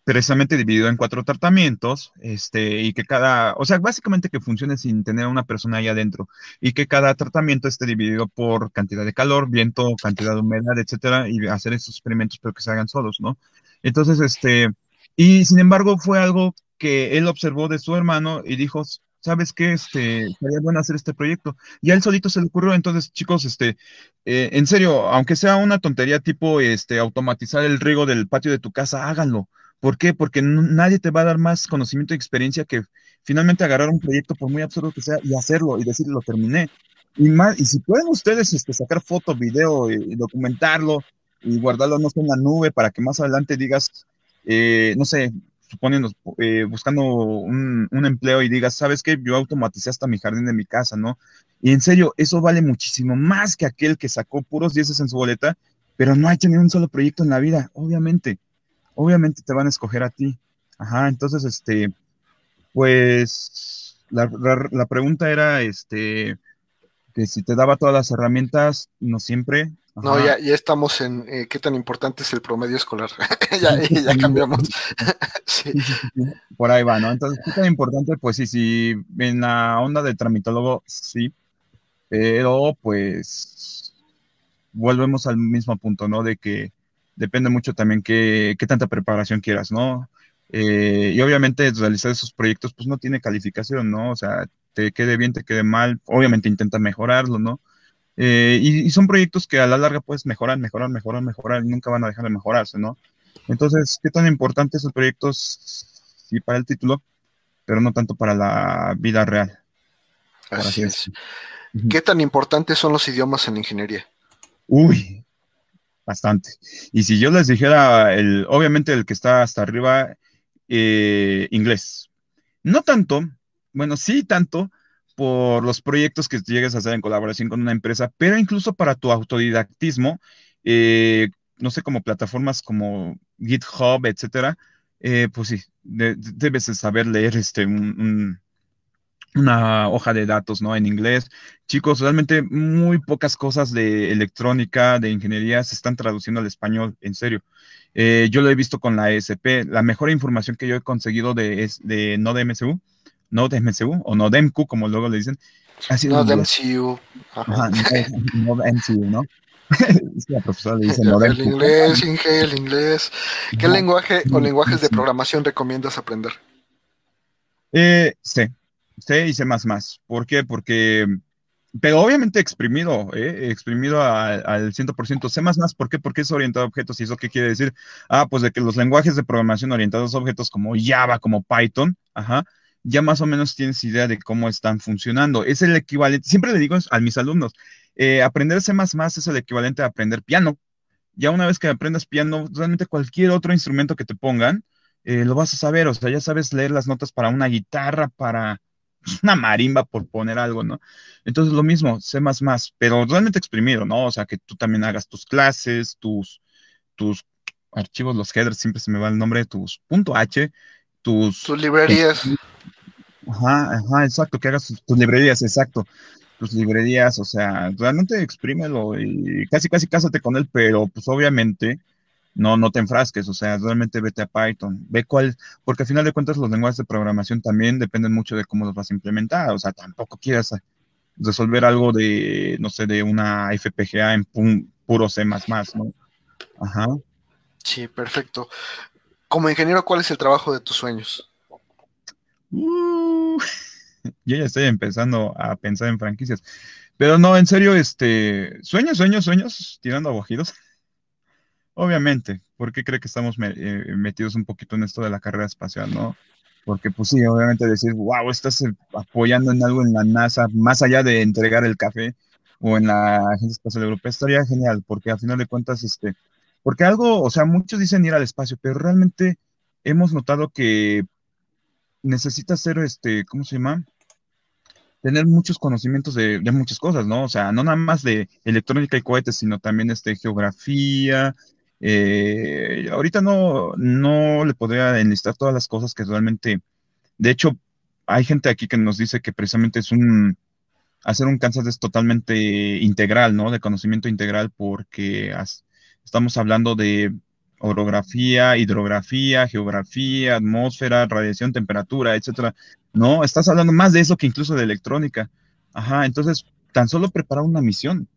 precisamente dividido en cuatro tratamientos, este, y que cada, o sea, básicamente que funcione sin tener a una persona ahí adentro, y que cada tratamiento esté dividido por cantidad de calor, viento, cantidad de humedad, etcétera, y hacer esos experimentos, pero que se hagan solos, ¿no? Entonces, este, y sin embargo, fue algo que él observó de su hermano y dijo, ¿sabes qué? Este, sería bueno hacer este proyecto. Y a él solito se le ocurrió, entonces, chicos, este, eh, en serio, aunque sea una tontería tipo, este, automatizar el riego del patio de tu casa, háganlo ¿Por qué? Porque nadie te va a dar más conocimiento y experiencia que finalmente agarrar un proyecto, por muy absurdo que sea, y hacerlo y decir, lo terminé. Y, más, y si pueden ustedes este, sacar foto, video y, documentarlo y guardarlo, no sé, en la nube para que más adelante digas, eh, no sé, suponiendo, eh, buscando un, un, empleo y digas, ¿sabes qué? Yo automaticé hasta mi jardín de mi casa, ¿no? Y en serio, eso vale muchísimo más que aquel que sacó puros dieces en su boleta, pero no ha hecho ni un solo proyecto en la vida, obviamente obviamente te van a escoger a ti. Ajá, entonces, este, pues, la, pregunta era, este, que si te daba todas las herramientas, no siempre. No, ya, ya estamos en eh, qué tan importante es el promedio escolar. ya, ya, cambiamos. sí. Por ahí va, ¿no? Entonces, qué tan importante, pues sí, sí, en la onda del tramitólogo, sí, pero pues volvemos al mismo punto, ¿no? De que depende mucho también qué, qué tanta preparación quieras, ¿no? Eh, y obviamente realizar esos proyectos pues no tiene calificación, ¿no? O sea, te quede bien, te quede mal, obviamente intenta mejorarlo, ¿no? Eh, y, son proyectos que a la larga puedes mejorar, mejorar, mejorar, mejorar y nunca van a dejar de mejorarse, ¿no? Entonces, ¿qué tan importantes esos proyectos? Sí, para el título, pero no tanto para la vida real. Así, es. ¿Qué tan importantes son los idiomas en ingeniería? Uy, bastante. Y si yo les dijera, el, obviamente el que está hasta arriba, eh, inglés. No tanto, bueno, sí tanto por los proyectos que llegues a hacer en colaboración con una empresa, pero incluso para tu autodidactismo, eh, no sé, como plataformas como GitHub, etcétera, eh, pues sí, debes saber leer este, un una hoja de datos, ¿no? En inglés. Chicos, realmente muy pocas cosas de electrónica, de ingeniería, se están traduciendo al español, en serio. Eh, yo lo he visto con la ESP. La mejor información que yo he conseguido de, es de no de MCU, no de MCU, o no de MQ, como luego le dicen. Ha sido no de MCU. Ajá, no, de MCU, ¿no? la profesora le dice no El inglés, Inge, el inglés. ¿Qué lenguaje o lenguajes de programación recomiendas aprender? Eh, sí, C y C++. ¿Por qué? Porque, pero obviamente exprimido, ¿eh? exprimido al 100%. C++, ¿por qué? Porque es orientado a objetos. ¿Y eso qué quiere decir? Ah, pues de que los lenguajes de programación orientados a objetos como Java, como Python, ajá, ya más o menos tienes idea de cómo están funcionando. Es el equivalente, siempre le digo a mis alumnos, eh, aprender C++ es el equivalente a aprender piano. Ya una vez que aprendas piano, realmente cualquier otro instrumento que te pongan, eh, lo vas a saber, o sea, ya sabes leer las notas para una guitarra, para una marimba por poner algo, ¿no? Entonces lo mismo, más, pero realmente exprimido, ¿no? O sea, que tú también hagas tus clases, tus, tus archivos, los headers, siempre se me va el nombre, tus punto .h, tus... Tus librerías. Ajá, ajá, exacto, que hagas tus, librerías, exacto. Tus librerías, o sea, realmente exprímelo y casi, casi cásate con él, pero pues obviamente no, no te enfrasques, o sea, realmente vete a Python, ve cuál, porque al final de cuentas los lenguajes de programación también dependen mucho de cómo los vas a implementar, o sea, tampoco quieras resolver algo de, no sé, de una FPGA en puro C++, ¿no? Ajá. Sí, perfecto. Como ingeniero, ¿cuál es el trabajo de tus sueños? Uh, yo ya estoy empezando a pensar en franquicias. Pero no, en serio, este, sueños, sueños, sueños, tirando aguajidos. Obviamente, ¿por qué cree que estamos eh, metidos un poquito en esto de la carrera espacial, no? Porque, pues sí, obviamente decir, wow, estás eh, apoyando en algo en la NASA, más allá de entregar el café o en la Agencia Espacial Europea, estaría genial, porque al final de cuentas, este, porque algo, o sea, muchos dicen ir al espacio, pero realmente hemos notado que necesita ser, este, ¿cómo se llama? Tener muchos conocimientos de, de muchas cosas, ¿no? O sea, no nada más de electrónica y cohetes, sino también, este, geografía, eh, ahorita no, no le podría enlistar todas las cosas que realmente, de hecho, hay gente aquí que nos dice que precisamente es un, hacer un Kansas es totalmente integral, ¿no? De conocimiento integral porque estamos hablando de orografía, hidrografía, geografía, atmósfera, radiación, temperatura, etcétera. No, estás hablando más de eso que incluso de electrónica. Ajá, entonces, tan solo preparar una misión,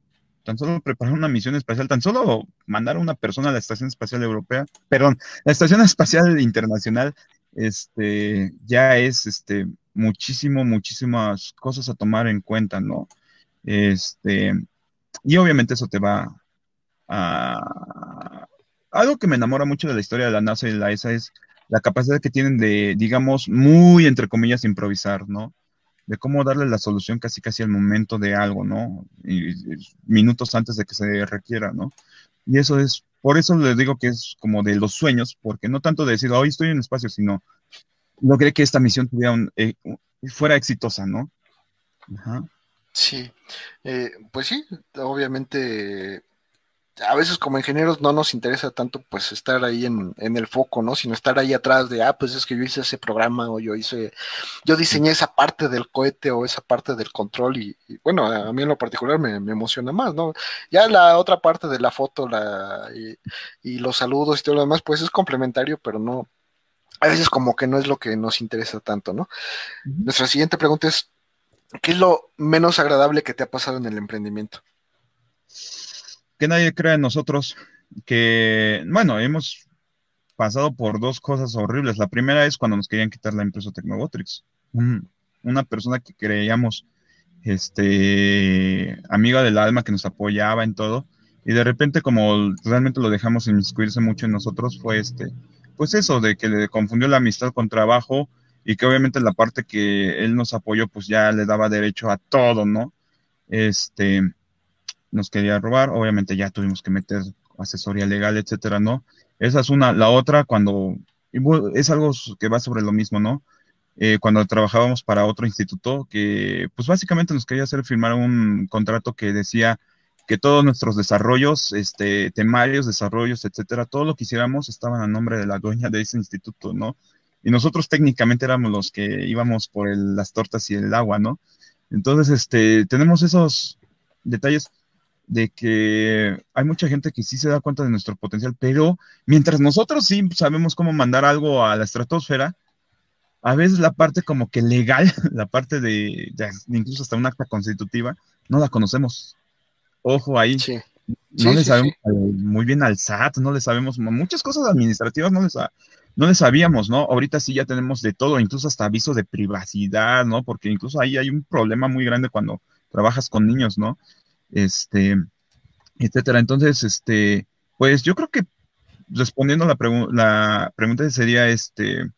tan solo preparar una misión espacial, tan solo mandar a una persona a la Estación Espacial Europea, perdón, la Estación Espacial Internacional, este, ya es, este, muchísimo, muchísimas cosas a tomar en cuenta, ¿no? Este, y obviamente eso te va a... Algo que me enamora mucho de la historia de la NASA y la ESA es la capacidad que tienen de, digamos, muy, entre comillas, improvisar, ¿no? De cómo darle la solución casi casi al momento de algo, ¿no? Y, minutos antes de que se requiera, ¿no? Y eso es, por eso les digo que es como de los sueños, porque no tanto de decir, hoy estoy en el espacio, sino logré que esta misión tuviera eh, fuera exitosa, ¿no? Ajá. Sí, eh, pues sí, obviamente a veces como ingenieros no nos interesa tanto pues estar ahí en, el foco, ¿no? Sino estar ahí atrás de, ah, pues es que yo hice ese programa o yo hice, yo diseñé esa parte del cohete o esa parte del control y, bueno, a mí en lo particular me, emociona más, ¿no? Ya la otra parte de la foto la, y, y, los saludos y todo lo demás, pues es complementario, pero no, a veces como que no es lo que nos interesa tanto, ¿no? Nuestra siguiente pregunta es, ¿qué es lo menos agradable que te ha pasado en el emprendimiento? Que nadie crea en nosotros, que, bueno, hemos pasado por dos cosas horribles. La primera es cuando nos querían quitar la empresa Tecnobotrix. una persona que creíamos, este, amiga del alma, que nos apoyaba en todo, y de repente como realmente lo dejamos inmiscuirse mucho en nosotros, fue este, pues eso, de que le confundió la amistad con trabajo y que obviamente la parte que él nos apoyó, pues ya le daba derecho a todo, ¿no? Este, nos quería robar, obviamente ya tuvimos que meter asesoría legal, etcétera, ¿no? Esa es una, la otra cuando, es algo que va sobre lo mismo, ¿no? Eh, cuando trabajábamos para otro instituto que, pues básicamente nos quería hacer firmar un contrato que decía, que todos nuestros desarrollos, este, temarios, desarrollos, etcétera, todo lo que hiciéramos estaban a nombre de la dueña de ese instituto, ¿no? Y nosotros técnicamente éramos los que íbamos por las tortas y el agua, ¿no? Entonces, este, tenemos esos detalles de que hay mucha gente que sí se da cuenta de nuestro potencial, pero mientras nosotros sí sabemos cómo mandar algo a la estratosfera, a veces la parte como que legal, la parte de, de incluso hasta un acta constitutiva, no la conocemos. Ojo ahí. No le sabemos muy bien al SAT, no le sabemos muchas cosas administrativas, no les, no le sabíamos, ¿no? Ahorita sí ya tenemos de todo, incluso hasta aviso de privacidad, ¿no? Porque incluso ahí hay un problema muy grande cuando trabajas con niños, ¿no? Este, etcétera. Entonces, este, pues yo creo que respondiendo a la, la pregunta sería, este,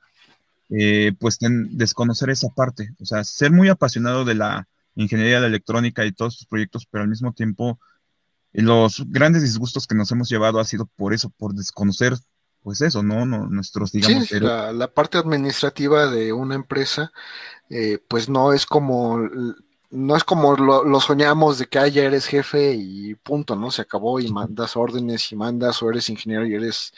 eh, pues desconocer esa parte, o sea, ser muy apasionado de la ingeniería de electrónica y todos sus proyectos, pero al mismo tiempo los grandes disgustos que nos hemos llevado ha sido por eso, por desconocer, pues eso, ¿no? nuestros, digamos... Sí, la, parte administrativa de una empresa, eh, pues no es como... No es como lo, soñamos de que ah, ya eres jefe y punto, ¿no? Se acabó y mandas órdenes y mandas o eres ingeniero y eres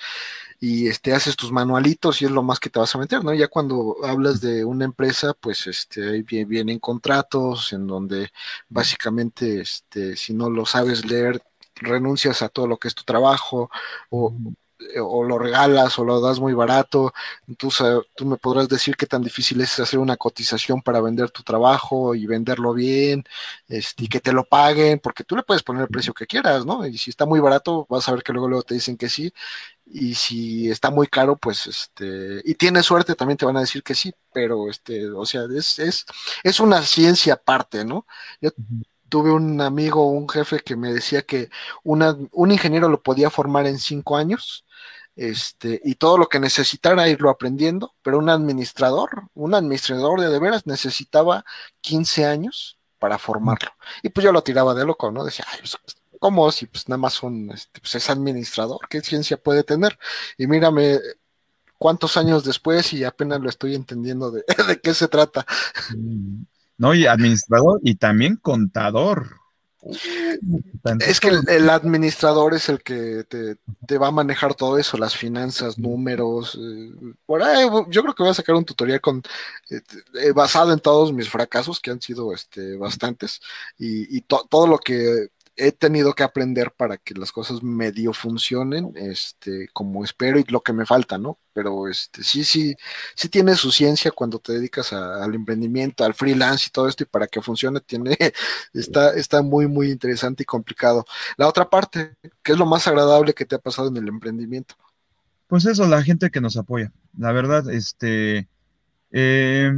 y este, haces tus manualitos y es lo más que te vas a meter, ¿no? Ya cuando hablas de una empresa, pues este, ahí vienen contratos en donde básicamente, este, si no lo sabes leer, renuncias a todo lo que es tu trabajo o, o lo regalas o lo das muy barato. Entonces, tú me podrás decir qué tan difícil es hacer una cotización para vender tu trabajo y venderlo bien, este, y que te lo paguen, porque tú le puedes poner el precio que quieras, ¿no? Y si está muy barato, vas a ver que luego, luego te dicen que sí. Y si está muy caro, pues este, y tienes suerte, también te van a decir que sí, pero este, o sea, es, es, es una ciencia aparte, ¿no? Tuve un amigo, un jefe que me decía que un ingeniero lo podía formar en cinco años este, y todo lo que necesitara irlo aprendiendo, pero un administrador, un administrador de de veras necesitaba 15 años para formarlo. Y pues yo lo tiraba de loco, ¿no? Decía, Ay, pues, ¿cómo? Si pues nada más son, este, pues es administrador, ¿qué ciencia puede tener? Y mírame cuántos años después y apenas lo estoy entendiendo de, de qué se trata. No, y administrador y también contador. Es que el, administrador es el que te, va a manejar todo eso, las finanzas, números. Eh, por ahí, yo creo que voy a sacar un tutorial con eh, eh, basado en todos mis fracasos, que han sido este, bastantes, y, todo lo que he tenido que aprender para que las cosas medio funcionen, este, como espero y lo que me falta, ¿no? Pero este, sí, sí, sí tiene su ciencia cuando te dedicas al emprendimiento, al freelance y todo esto, y para que funcione tiene, está, está muy, muy interesante y complicado. La otra parte, ¿qué es lo más agradable que te ha pasado en el emprendimiento? Pues eso, la gente que nos apoya. La verdad, este, eh,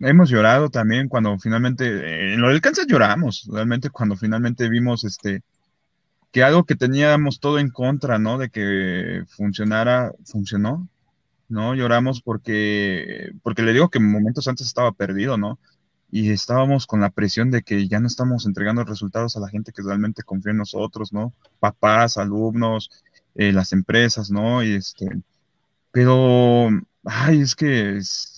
hemos llorado también cuando finalmente, en lo del cáncer lloramos, realmente cuando finalmente vimos este que algo que teníamos todo en contra, ¿no? De que funcionara, funcionó, ¿no? Lloramos porque, porque le digo que momentos antes estaba perdido, ¿no? Y estábamos con la presión de que ya no estamos entregando resultados a la gente que realmente confía en nosotros, ¿no? Papás, alumnos, eh, las empresas, ¿no? Y este, pero, ay, es que es,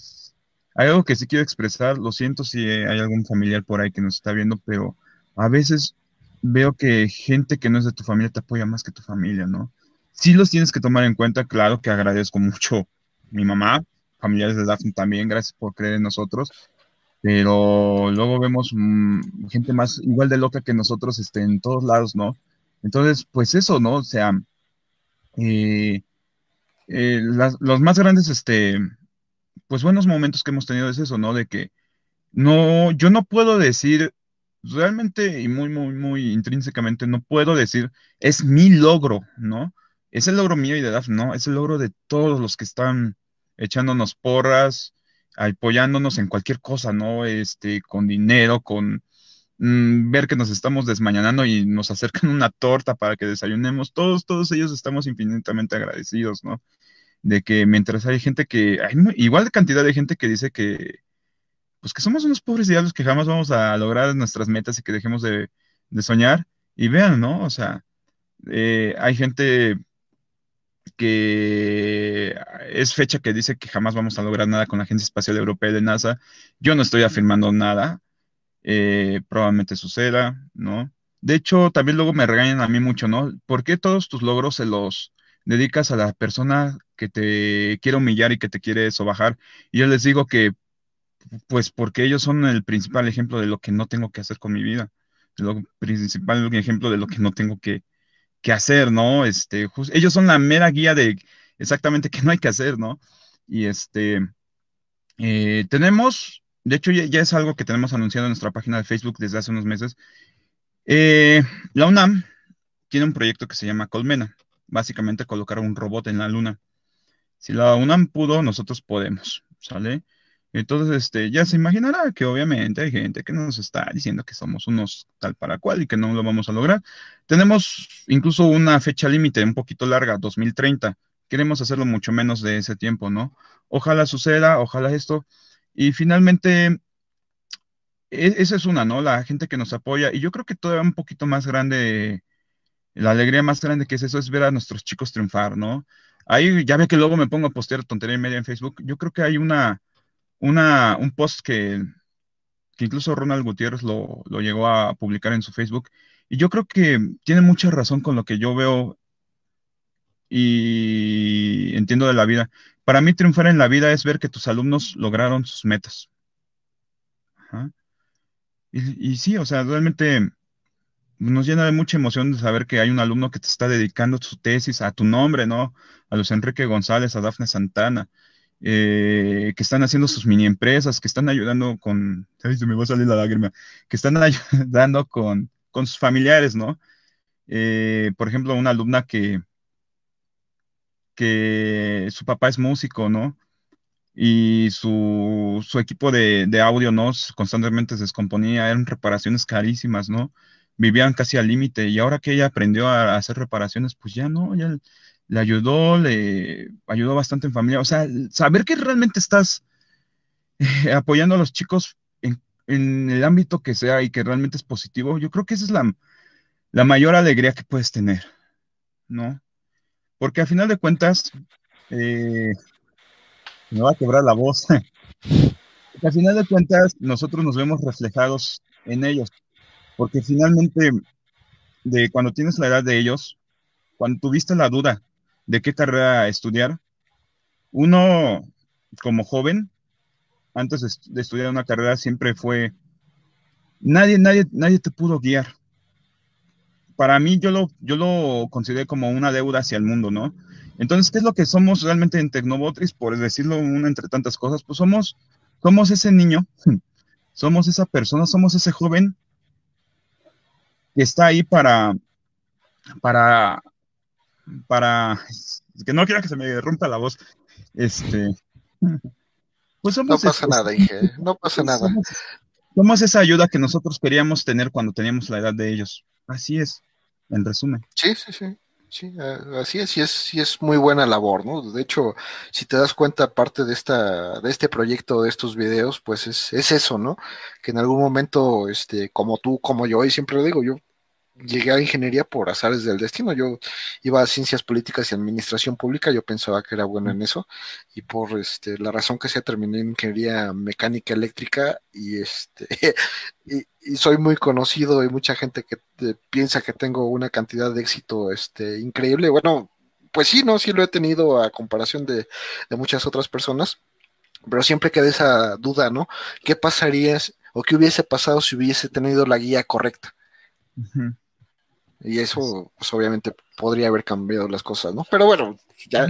hay algo que sí quiero expresar, lo siento si hay algún familiar por ahí que nos está viendo, pero a veces veo que gente que no es de tu familia te apoya más que tu familia, ¿no? Sí los tienes que tomar en cuenta, claro que agradezco mucho mi mamá, familiares de Daphne también, gracias por creer en nosotros, pero luego vemos mm, gente más igual de loca que nosotros este, en todos lados, ¿no? Entonces, pues eso, ¿no? O sea, eh, eh, los más grandes este, pues buenos momentos que hemos tenido es eso, ¿no? De que no, yo no puedo decir realmente y muy, muy, muy intrínsecamente, no puedo decir, es mi logro, ¿no? Es el logro mío y de Daf, ¿no? Es el logro de todos los que están echándonos porras, apoyándonos en cualquier cosa, ¿no? Este, con dinero, con mm, ver que nos estamos desmañanando y nos acercan una torta para que desayunemos, todos, todos ellos estamos infinitamente agradecidos, ¿no? De que mientras hay gente que, hay igual cantidad de gente que dice que, pues que somos unos pobres diablos que jamás vamos a lograr nuestras metas y que dejemos de, soñar. Y vean, ¿no? O sea, eh, hay gente que es fecha que dice que jamás vamos a lograr nada con la Agencia Espacial Europea de NASA. Yo no estoy afirmando nada. Eh, probablemente suceda, ¿no? De hecho, también luego me regañan a mí mucho, ¿no? ¿Por qué todos tus logros se los dedicas a la persona que te quiere humillar y que te quiere sobajar. Y yo les digo que, pues porque ellos son el principal ejemplo de lo que no tengo que hacer con mi vida, lo principal ejemplo de lo que no tengo que, hacer, ¿no? Este, ellos son la mera guía de exactamente qué no hay que hacer, ¿no? Y este, eh, tenemos, de hecho ya, es algo que tenemos anunciado en nuestra página de Facebook desde hace unos meses. Eh, la UNAM tiene un proyecto que se llama Colmena básicamente colocar un robot en la luna. Si la UNAM pudo, nosotros podemos, ¿sale? Entonces, este, ya se imaginará que obviamente hay gente que nos está diciendo que somos unos tal para cual y que no lo vamos a lograr. Tenemos incluso una fecha límite un poquito larga, 2030. Queremos hacerlo mucho menos de ese tiempo, ¿no? Ojalá suceda, ojalá esto. Y finalmente, e, esa es una, ¿no? La gente que nos apoya. Y yo creo que todavía un poquito más grande la alegría más grande que es eso es ver a nuestros chicos triunfar, ¿no? Ahí ya ve que luego me pongo a postear tontería y media en Facebook. Yo creo que hay una, una, un post que, que incluso Ronald Gutiérrez lo, lo, llegó a publicar en su Facebook. Y yo creo que tiene mucha razón con lo que yo veo y entiendo de la vida. Para mí triunfar en la vida es ver que tus alumnos lograron sus metas. Y, y sí, o sea, realmente nos llena de mucha emoción de saber que hay un alumno que te está dedicando su tesis a tu nombre, ¿no? A los Enrique González, a Dafne Santana, eh, que están haciendo sus mini empresas, que están ayudando con, ay, se me va a salir la lágrima, que están ayudando con, con sus familiares, ¿no? Eh, por ejemplo, una alumna que, que su papá es músico, ¿no? Y su, su equipo de, de audio, ¿no? Constantemente se descomponía, eran reparaciones carísimas, ¿no? Vivían casi al límite y ahora que ella aprendió a hacer reparaciones, pues ya no, ya le ayudó, le ayudó bastante en familia. O sea, saber que realmente estás eh, apoyando a los chicos en, el ámbito que sea y que realmente es positivo, yo creo que esa es la, la mayor alegría que puedes tener, ¿no? Porque a final de cuentas, eh, me va a quebrar la voz. Al final de cuentas, nosotros nos vemos reflejados en ellos. Porque finalmente, de cuando tienes la edad de ellos, cuando tuviste la duda de qué carrera estudiar, uno como joven, antes de, estudiar una carrera, siempre fue, nadie, nadie, nadie te pudo guiar. Para mí, yo lo, yo lo consideré como una deuda hacia el mundo, ¿no? Entonces, ¿qué es lo que somos realmente en Tecnobotris? Por decirlo una entre tantas cosas, pues somos, somos ese niño, somos esa persona, somos ese joven está ahí para, para, para, que no quiero que se me rompa la voz, este, pues no pasa nada, Inge, no pasa nada. Somos, esa ayuda que nosotros queríamos tener cuando teníamos la edad de ellos. Así es, en resumen. Sí, sí, sí. Sí, así es, y es, sí es muy buena labor, ¿no? De hecho, si te das cuenta, parte de esta, de este proyecto, de estos videos, pues es, es eso, ¿no? Que en algún momento, este, como tú, como yo, y siempre lo digo, yo llegué a ingeniería por azares del destino. Yo iba a ciencias políticas y administración pública, yo pensaba que era bueno en eso, y por este, la razón que sea terminé en ingeniería mecánica eléctrica y este y, soy muy conocido y mucha gente que eh, piensa que tengo una cantidad de éxito este increíble. Bueno, pues sí, no, sí lo he tenido a comparación de, de muchas otras personas, pero siempre queda esa duda, ¿no? ¿Qué pasaría o qué hubiese pasado si hubiese tenido la guía correcta? Y eso, pues obviamente podría haber cambiado las cosas, ¿no? Pero bueno, ya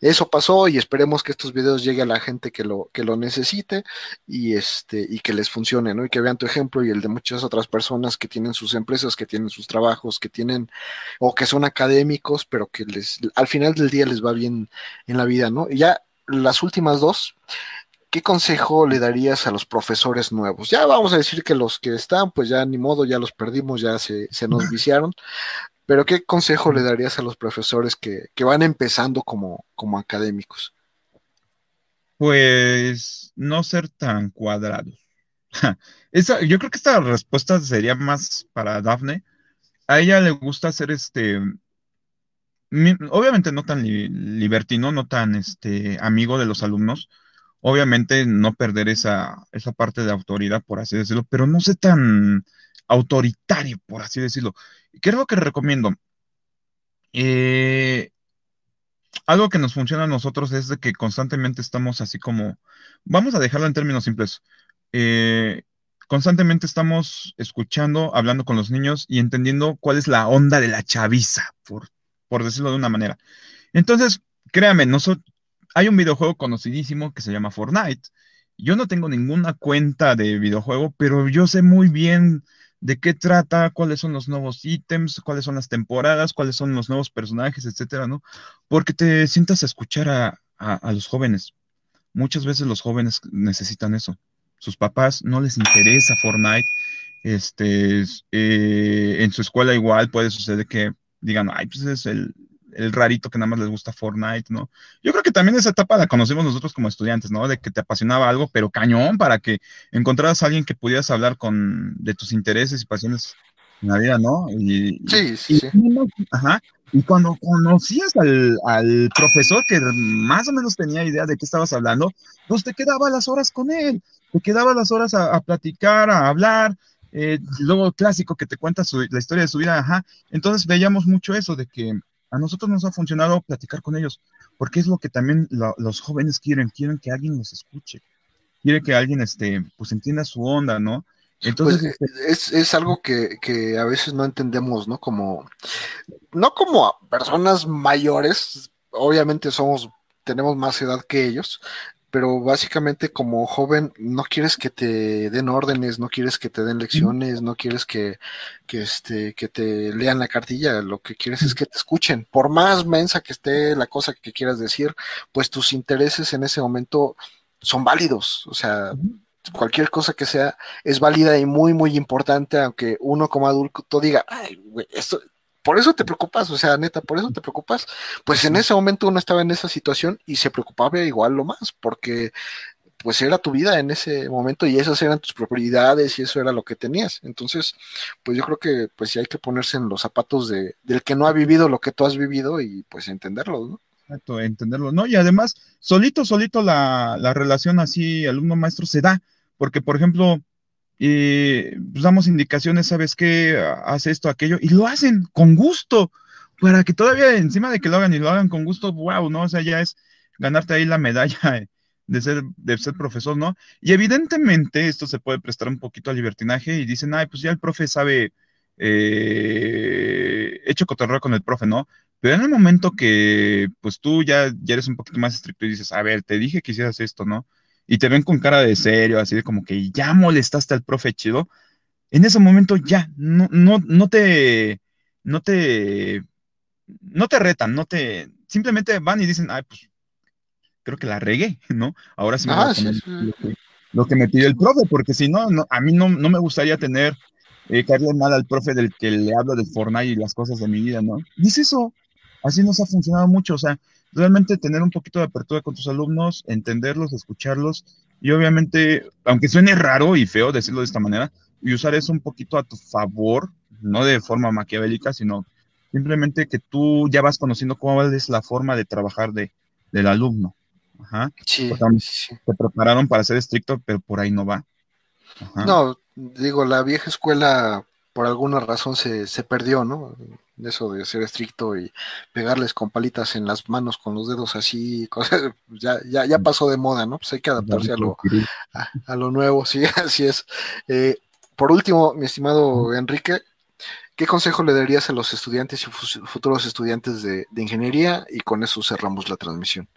eso pasó y esperemos que estos videos lleguen a la gente que lo, que lo necesite y este, y que les funcione, ¿no? Y que vean tu ejemplo y el de muchas otras personas que tienen sus empresas, que tienen sus trabajos, que tienen, o que son académicos, pero que les, al final del día les va bien en la vida, ¿no? Y ya las últimas dos, ¿qué consejo le darías a los profesores nuevos? Ya vamos a decir que los que están, pues ya ni modo, ya los perdimos, ya se, nos viciaron, pero ¿qué consejo le darías a los profesores que, van empezando como, como académicos? Pues no ser tan cuadrados. Esa, yo creo que esta respuesta sería más para Dafne. A ella le gusta hacer este, obviamente no tan libertino, no tan este, amigo de los alumnos, obviamente no perder esa, esa parte de autoridad, por así decirlo, pero no sé tan autoritario, por así decirlo. ¿Qué es lo que recomiendo? Eh, algo que nos funciona a nosotros es de que constantemente estamos así como, vamos a dejarlo en términos simples, eh, constantemente estamos escuchando, hablando con los niños y entendiendo cuál es la onda de la chaviza, por, por decirlo de una manera. Entonces, créame, nosotros, hay un videojuego conocidísimo que se llama Fortnite. Yo no tengo ninguna cuenta de videojuego, pero yo sé muy bien de qué trata, cuáles son los nuevos ítems, cuáles son las temporadas, cuáles son los nuevos personajes, etcétera, ¿no? Porque te sientas a escuchar a, los jóvenes. Muchas veces los jóvenes necesitan eso. Sus papás no les interesa Fortnite. Este, eh, en su escuela igual puede suceder que digan, ay, pues es el, el rarito que nada más les gusta Fortnite, ¿no? Yo creo que también esa etapa la conocimos nosotros como estudiantes, ¿no? De que te apasionaba algo, pero cañón, para que encontraras a alguien que pudieras hablar con de tus intereses y pasiones en la vida, ¿no? Y, sí, sí, sí. Ajá. Y cuando conocías al, al, profesor que más o menos tenía idea de qué estabas hablando, pues te quedaba las horas con él, te quedaba las horas a, platicar, a hablar, eh, luego clásico que te cuenta la historia de su vida, ajá. Entonces veíamos mucho eso de que a nosotros nos ha funcionado platicar con ellos, porque es lo que también los jóvenes quieren, quieren que alguien los escuche, quieren que alguien este, pues entienda su onda, ¿no? Entonces, pues, es, es, algo que, que, a veces no entendemos, ¿no? Como, no como personas mayores, obviamente somos, tenemos más edad que ellos, pero básicamente como joven no quieres que te den órdenes, no quieres que te den lecciones, no quieres que, que, este, que te lean la cartilla, lo que quieres es que te escuchen. Por más mensa que esté la cosa que quieras decir, pues tus intereses en ese momento son válidos, o sea, cualquier cosa que sea es válida y muy, muy importante, aunque uno como adulto diga, ay, güey, esto, por eso te preocupas, o sea, neta, por eso te preocupas. Pues en ese momento uno estaba en esa situación y se preocupaba igual lo más, porque pues era tu vida en ese momento y esas eran tus propiedades y eso era lo que tenías. Entonces, pues yo creo que pues sí hay que ponerse en los zapatos de, del que no ha vivido lo que tú has vivido y pues entenderlo, ¿no? Exacto, entenderlo, ¿no? Y además, solito, solito la, la relación así alumno-maestro se da, porque por ejemplo, y pues, damos indicaciones, ¿sabes qué? Hace esto, aquello, y lo hacen con gusto, para que todavía encima de que lo hagan y lo hagan con gusto, wow, ¿no? O sea, ya es ganarte ahí la medalla de ser, de ser profesor, ¿no? Y evidentemente esto se puede prestar un poquito al libertinaje y dicen, ay, pues ya el profe sabe, eh, hecho cotorreo con el profe, ¿no? Pero en el momento que, pues tú ya, ya eres un poquito más estricto y dices, a ver, te dije que hicieras esto, ¿no? Y te ven con cara de serio, así de como que ya molestaste al profe chido, en ese momento ya, no, no, no te, no te, no te retan, no te, simplemente van y dicen, ay, pues creo que la regué, ¿no? Ahora sí me Ah, voy a poner sí. lo que, lo que me pidió el profe, porque si no, no a mí no, no me gustaría tener, eh, caerle mal al profe del que le hablo del Fortnite y las cosas de mi vida, ¿no? Es eso, así nos ha funcionado mucho, o sea, realmente tener un poquito de apertura con tus alumnos, entenderlos, escucharlos, y obviamente, aunque suene raro y feo decirlo de esta manera, y usar eso un poquito a tu favor, no de forma maquiavélica, sino simplemente que tú ya vas conociendo cuál es la forma de trabajar de, del alumno. Ajá. Sí, sí. Te prepararon para ser estricto, pero por ahí no va. Ajá. No, digo, la vieja escuela por alguna razón se, se perdió, ¿no? Eso de ser estricto y pegarles con palitas en las manos con los dedos así, cosas, ya, ya, ya pasó de moda, ¿no? Pues hay que adaptarse a lo, a, a lo nuevo, sí, así es. Eh, por último, mi estimado Enrique, ¿qué consejo le darías a los estudiantes y fu- futuros estudiantes de, de ingeniería? Y con eso cerramos la transmisión.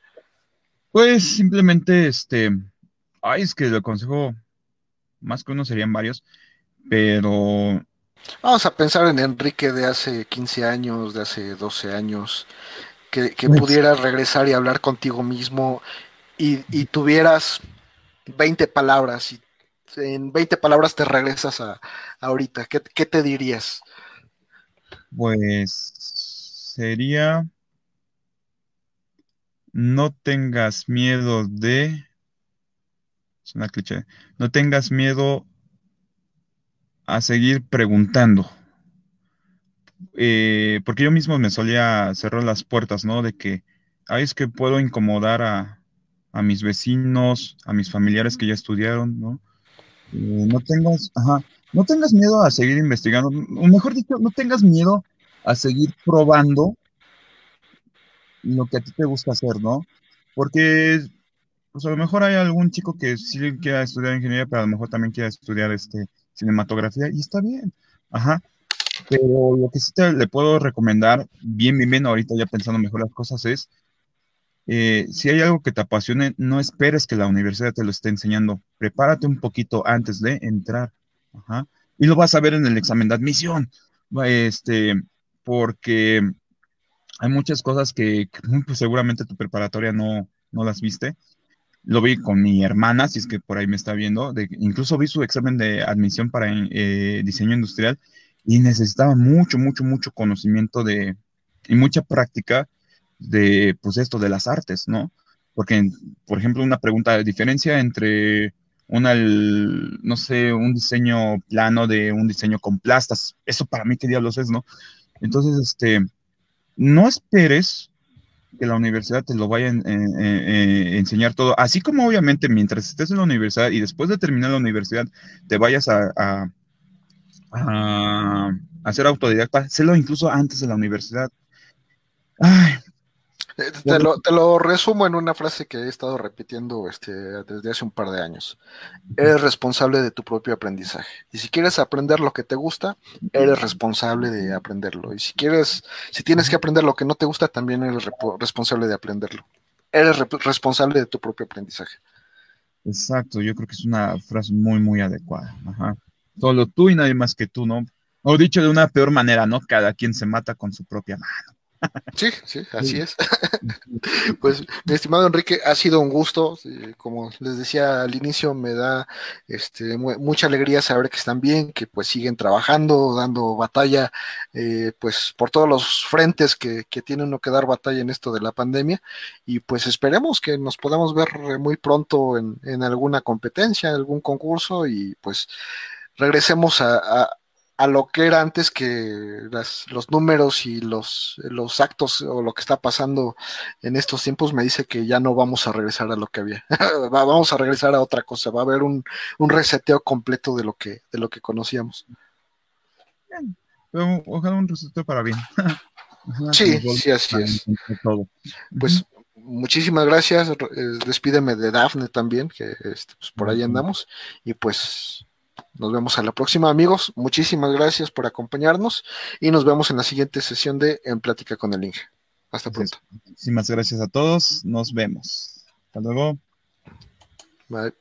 Pues simplemente, este, ay, es que el consejo, más que uno serían varios, pero Vamos a pensar en Enrique de hace 15 años, de hace 12 años, que, que pudieras regresar y hablar contigo mismo y, y tuvieras 20 palabras y en 20 palabras te regresas a, a ahorita. ¿Qué, qué te dirías? pues sería, no tengas miedo de, es una cliché, no tengas miedo a seguir preguntando. Eh, porque yo mismo me solía cerrar las puertas, ¿no? De que, ay, es que puedo incomodar a, a mis vecinos, a mis familiares que ya estudiaron, ¿no? Eh, no tengas, ajá, no tengas miedo a seguir investigando, o mejor dicho, no tengas miedo a seguir probando lo que a ti te gusta hacer, ¿no? Porque, pues a lo mejor hay algún chico que sí quiera estudiar ingeniería, pero a lo mejor también quiera estudiar este cinematografía, y está bien, ajá. Pero lo que sí te le puedo recomendar, bien, bien, bien, ahorita ya pensando mejor las cosas, es eh, si hay algo que te apasione, no esperes que la universidad te lo esté enseñando. Prepárate un poquito antes de entrar. Ajá. Y lo vas a ver en el examen de admisión. Este, porque hay muchas cosas que, que, pues, seguramente tu preparatoria no, no las viste. Lo vi con mi hermana, si es que por ahí me está viendo. De, incluso vi su examen de admisión para eh, diseño industrial y necesitaba mucho, mucho, mucho conocimiento de, y mucha práctica de, pues esto, de las artes, ¿no? Porque, por ejemplo, una pregunta de diferencia entre una, no sé, un diseño plano de un diseño con plastas, eso para mí qué diablos es, ¿no? Entonces, este, no esperes que la universidad te lo vaya a en, en, en, enseñar todo, así como obviamente mientras estés en la universidad y después de terminar la universidad te vayas a, a, a, a ser autodidacta, sélo incluso antes de la universidad. Ay, te, lo, te, lo, resumo en una frase que he estado repitiendo este, desde hace un par de años. Eres responsable de tu propio aprendizaje. Y si quieres aprender lo que te gusta, eres responsable de aprenderlo. Y si quieres, si tienes que aprender lo que no te gusta, también eres responsable de aprenderlo. Eres responsable de tu propio aprendizaje. Exacto, yo creo que es una frase muy, muy adecuada. Ajá. Solo tú y nadie más que tú, ¿no? O dicho de una peor manera, ¿no? Cada quien se mata con su propia mano. Sí, sí, así sí. es. pues, mi estimado Enrique, ha sido un gusto. Como les decía al inicio, me da este, mucha alegría saber que están bien, que pues siguen trabajando, dando batalla, eh, pues por todos los frentes que, que tiene uno que dar batalla en esto de la pandemia. Y pues esperemos que nos podamos ver muy pronto en, en alguna competencia, algún concurso y pues regresemos a, a a lo que era antes que las, los números y los, los actos o lo que está pasando en estos tiempos me dice que ya no vamos a regresar a lo que había. vamos a regresar a otra cosa. Va a haber un, un reseteo completo de lo que, de lo que conocíamos. Ojalá un reseteo para bien. sí, sí, así es. Pues muchísimas gracias. Eh, despídeme de Dafne también, que este, pues, por ahí andamos. Y pues nos vemos a la próxima, amigos. Muchísimas gracias por acompañarnos y nos vemos en la siguiente sesión de En Plática con el Inge. Hasta pronto. Muchísimas gracias a todos. Nos vemos. Hasta luego. Bye.